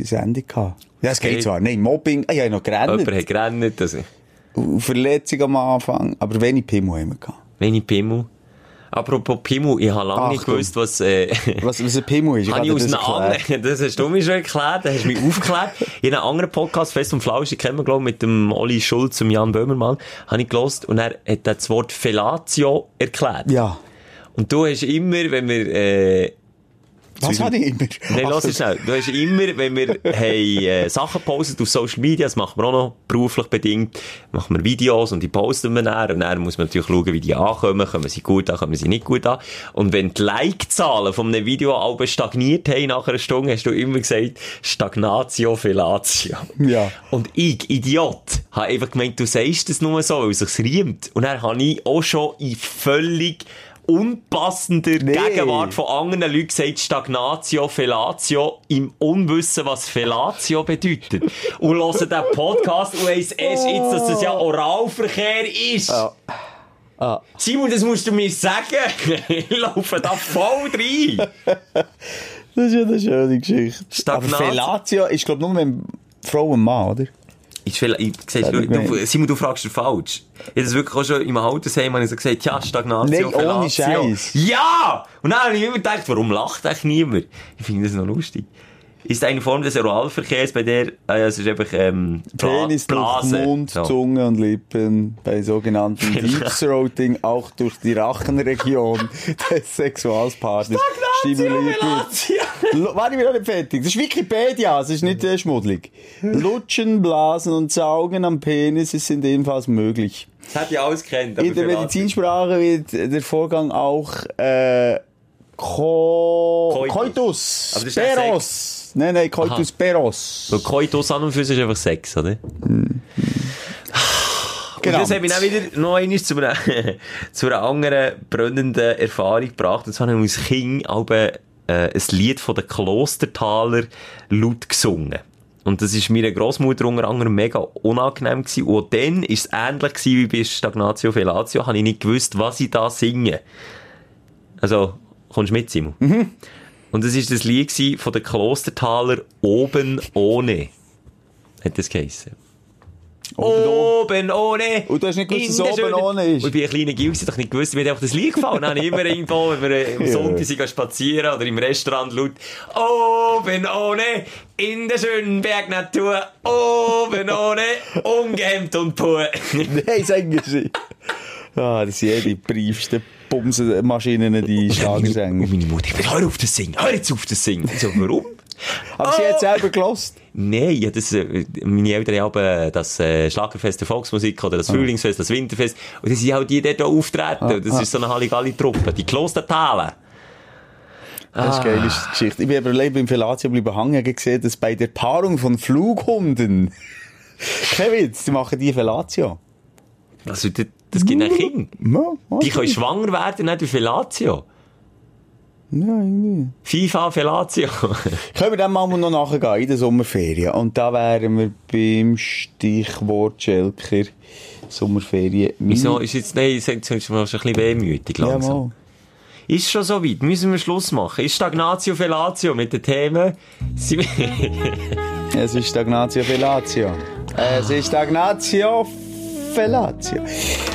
Sendung gehabt. Ja, es geht zwar. Nein, Mobbing, ah, ich habe noch Jemand gerannt. hat gerannt, also, Verletzung am Anfang, aber wenig Pimmel haben wir gehabt. wenig Pimmel. Apropos Pimmel, ich habe lange nicht gewusst, was, äh, Was, was ein Pimmel ist, Habe ich aus einem anderen, das hast du mir schon erklärt, da hast du mich aufgeklärt. In einem anderen Podcast, Fest und Flauschig, kennen wir, glaube ich, mit dem Olli Schulz und Jan Böhmermann, habe ich gelost und er hat das Wort Fellatio erklärt. Ja. Und du hast immer, wenn wir, äh, Was habe ich immer? Nein, lass es schnell. Du hast immer, wenn wir haben, äh, Sachen postet auf Social Media, das machen wir auch noch beruflich bedingt, machen wir Videos und die posten wir dann. Und dann muss man natürlich schauen, wie die ankommen. Kommen sie gut an, kommen sie nicht gut an. Und wenn die Like-Zahlen von einem Video aber stagniert haben nach einer Stunde, hast du immer gesagt, Stagnatio Fellatio. Ja. Und ich, Idiot, habe einfach gemeint, du sagst das nur so, weil es sich riemt. Und dann habe ich auch schon in völlig unpassender Nee. Gegenwart von anderen Leuten gesagt, Stagnatio, Fellatio, im Unwissen, was Fellatio bedeutet. Und hören den Podcast und weiss erst jetzt, dass das ja Oralverkehr ist. Ah. Simon, das musst du mir sagen. ich laufe da voll rein. Das ist ja eine schöne Geschichte. Stagnat- Aber Fellatio ist, glaube ich, nur mit Frau und Mann, oder? Ich, ich, siehst, du, Simon, du fragst dir falsch. Ich habe das wirklich auch schon im Altersheim habe ich so gesagt, ja, Stagnatio, Nein, ohne. Scheiß. Ja! Und dann habe ich immer gedacht, warum lacht eigentlich niemand? Ich finde das noch lustig. Ist eine Form des Oralverkehrs, bei der, äh, es ist einfach, ähm, Bla Penis durch Blase. Mund, So. Zunge und Lippen bei sogenannten Deep Throating auch durch die Rachenregion des Sexualpartners stimuliert wird. Warte, ich bin noch nicht fertig. Das ist Wikipedia, das ist nicht äh, schmuddelig. Lutschen, Blasen und Saugen am Penis es sind ebenfalls möglich. Das hat ja alles kennt. In der? Medizinsprache wird der Vorgang auch äh, Ko Coitus. Coitus. Peros. Nein, nein, Coitus Peros. Weil Koitus an und für sich ist einfach Sex, oder? Genau. Und das hat mich dann wieder noch einmal zu einer, zu einer anderen brennenden Erfahrung gebracht. Und zwar haben wir als Kind äh, ein Lied von den Klostertaler laut gesungen. Und das ist meiner Großmutter unter anderem mega unangenehm gewesen. Und dann ist es ähnlich gewesen wie bei Stagnatio Fellatio. Habe ich nicht gewusst, was ich da singe. Also, kommst du mit, Simon? Und das ist das Lied von den Klostertaler Oben ohne. Hat das geheissen. Oben ohne. Und du hast nicht gewusst, dass der oben ohne ist? Und ich bin ein kleiner Gil, doch nicht gewusst, mir hat einfach das Lied gefallen. Dann habe ich immer irgendwo, wenn wir am Ja. Sonntag sind spazieren oder im Restaurant laut, oben ohne, in der schönen Bergnatur, oben ohne, ungehemmt und pur. Nein, sagen sie. Ah, das sind ja die briefsten Bumsenmaschinen, die Schlagersänger. Und meine Mutter, ich hör auf das Singen, hör jetzt auf das Singen. So, warum? Aber sie hat selber gelost. Nein, ja, das, äh, meine Eltern haben das äh, Schlagerfest der Volksmusik oder das Frühlingsfest, das Winterfest. Und das sind auch die, die dort auftreten. Und das ist so eine Halligalli-Truppe. Die Klostertalen. Das ist eine geile Geschichte. Ich bin aber leider beim Fellatio bleiben hängen gesehen, dass bei der Paarung von Flughunden, Witz, die machen die Fellatio. Also, das, das gibt ein Kind. Ja, Die können schwanger werden, nicht durch Fellatio. Ja, irgendwie. FIFA Fellatio. Können wir dann mal noch nachgehen in den Sommerferien? Und da wären wir beim Stichwort Schelker. Sommerferien. Wieso ist jetzt, nein, jetzt es mal schon ein bisschen wehmütig Ja, langsam. mal. ist schon so weit. Müssen wir Schluss machen. Ist Stagnatio Fellatio mit den Themen? Es ist Stagnatio Fellatio. Es ist Stagnatio Fellatio.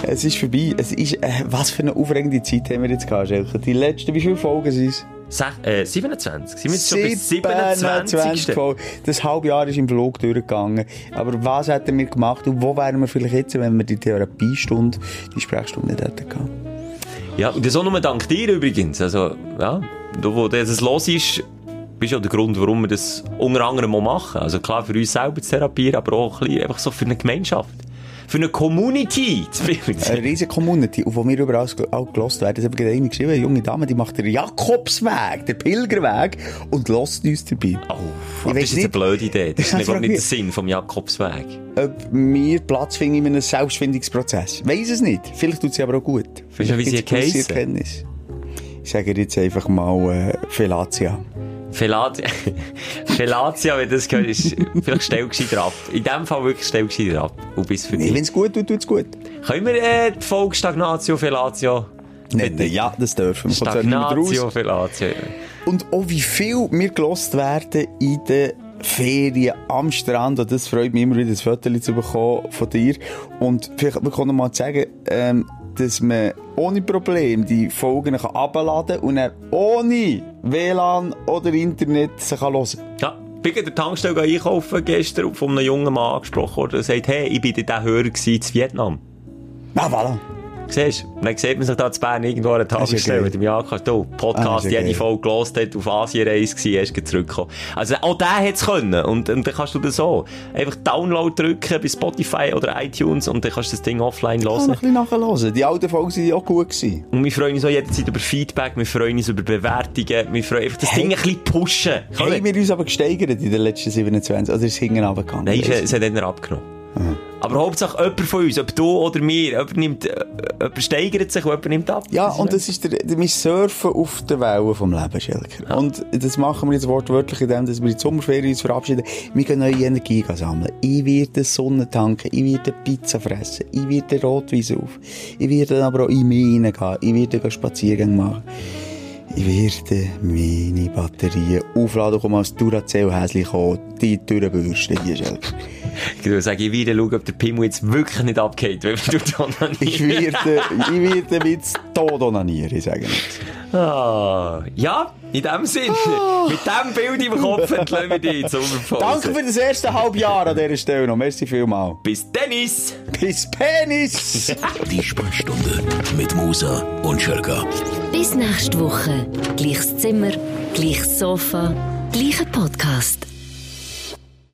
Es ist vorbei. Es ist, äh, was für eine aufregende Zeit haben wir jetzt gehabt, Schelker. Die letzten, wie viele Folgen sind es? Sech- äh, 27. Sind wir jetzt schon bis 27. Folge. Das halbe Jahr ist im Flug durchgegangen. Aber was hätten wir gemacht und wo wären wir vielleicht jetzt, wenn wir die Therapiestunde, die Sprechstunde nicht hätten gehabt? Ja, und das auch nur dank dir übrigens. Also, ja, du, wo das los ist, bist ja der Grund, warum wir das unter anderem auch machen. Also klar, für uns selber zu therapieren, aber auch ein bisschen einfach so für eine Gemeinschaft. Für eine Community zu bilden. Eine riesige Community, auf wo wir überall auch gelost werden. Das hat gerade eine geschrieben, eine junge Dame, die macht den Jakobsweg, den Pilgerweg und lässt uns dabei. Oh, Ich das ist jetzt eine nicht. blöde Idee. Das ist Ich nicht, nicht der mich- Sinn vom Jakobsweg. Ob wir Platz finden in einem Selbstfindungsprozess. Weiss es nicht. Vielleicht tut sie aber auch gut. Weißt du, wie sie? Erkenntnis. Ich sage jetzt einfach mal äh, Felatia. Fellatio, Fellatio, wenn das gehört, ist, vielleicht stell gescheiter ab. In dem Fall wirklich stell gescheiter ab. Und bis für Nee, wenn es gut tut, tut es gut. Können wir äh, die Folge Stagnatio, Fellatio? Nein, nein, ja, das dürfen wir. Mehr Stagnatio, raus. Fellatio. Und auch wie viel wir gelost werden in den Ferien am Strand. Und das freut mich immer wieder, ein Foto zu bekommen von dir. Und vielleicht wir können noch mal sagen, ähm, dass man ohne Problem die Folgen kann abladen und dann ohne WLAN oder Internet kann hören. Ja, bin in der Tankstelle einkaufen gestern und von einem jungen Mann angesprochen worden, der sagt, hey, ich bin der Hörer in Vietnam. Ah, voilà. Siehst du? Dann sieht man sich da zu Bern irgendwo an geil. mit dem Jakob, du, Ah, Podcast, jede geil. Folge gelost hat, auf Asienreise gewesen, gleich zurückgekommen. Also auch der hätte es können. Und, und dann kannst du das so. Einfach Download drücken bei Spotify oder iTunes und dann kannst du das Ding offline Ich kann hören. ein bisschen nachhören. Die alten Folgen waren auch gut. Gewesen. Und wir freuen uns auch jederzeit über Feedback, wir freuen uns über Bewertungen, wir freuen einfach das Hey. Ding ein bisschen pushen. Haben wir uns aber gesteigert in den letzten 27? Oder ist es hinten runtergegangen? Nein, es, es hat dann abgenommen. Aber Hauptsache jemand von uns, ob du oder mir, jemand, nimmt, äh, jemand steigert sich und jemand nimmt ab. Ja, und das ist der, wir surfen auf der Welle vom Leben, Schelker. Und das machen wir jetzt wortwörtlich in dem, dass wir in die Sommerferien uns verabschieden. Wir können neue Energie sammeln. Ich werde Sonne tanken, ich werde Pizza fressen, ich werde Rotwein auf, ich werde aber auch in mich reingehen, ich werde Spaziergänge machen. Ich werde meine Batterien aufladen, komme als Duracell-Häschen kommen, die durchbürsten, die Schelke. Ich würde sagen, ich werde schauen, ob der Pimmel jetzt wirklich nicht abgeht, wenn du onanierst. Ich werde, ich werde mit Tod onanieren, ich sage nicht. Ah, ja, in dem Sinne. Mit dem Bild im Kopf entlassen wir dich Sommerpause. Danke für das erste Halbjahr an dieser Stelle noch. Merci vielmal. Bis Dennis! Bis Penis! Die Sprechstunde mit Musa und Schelka. Bis nächste Woche. Gleiches Zimmer, gleiches Sofa, gleicher Podcast.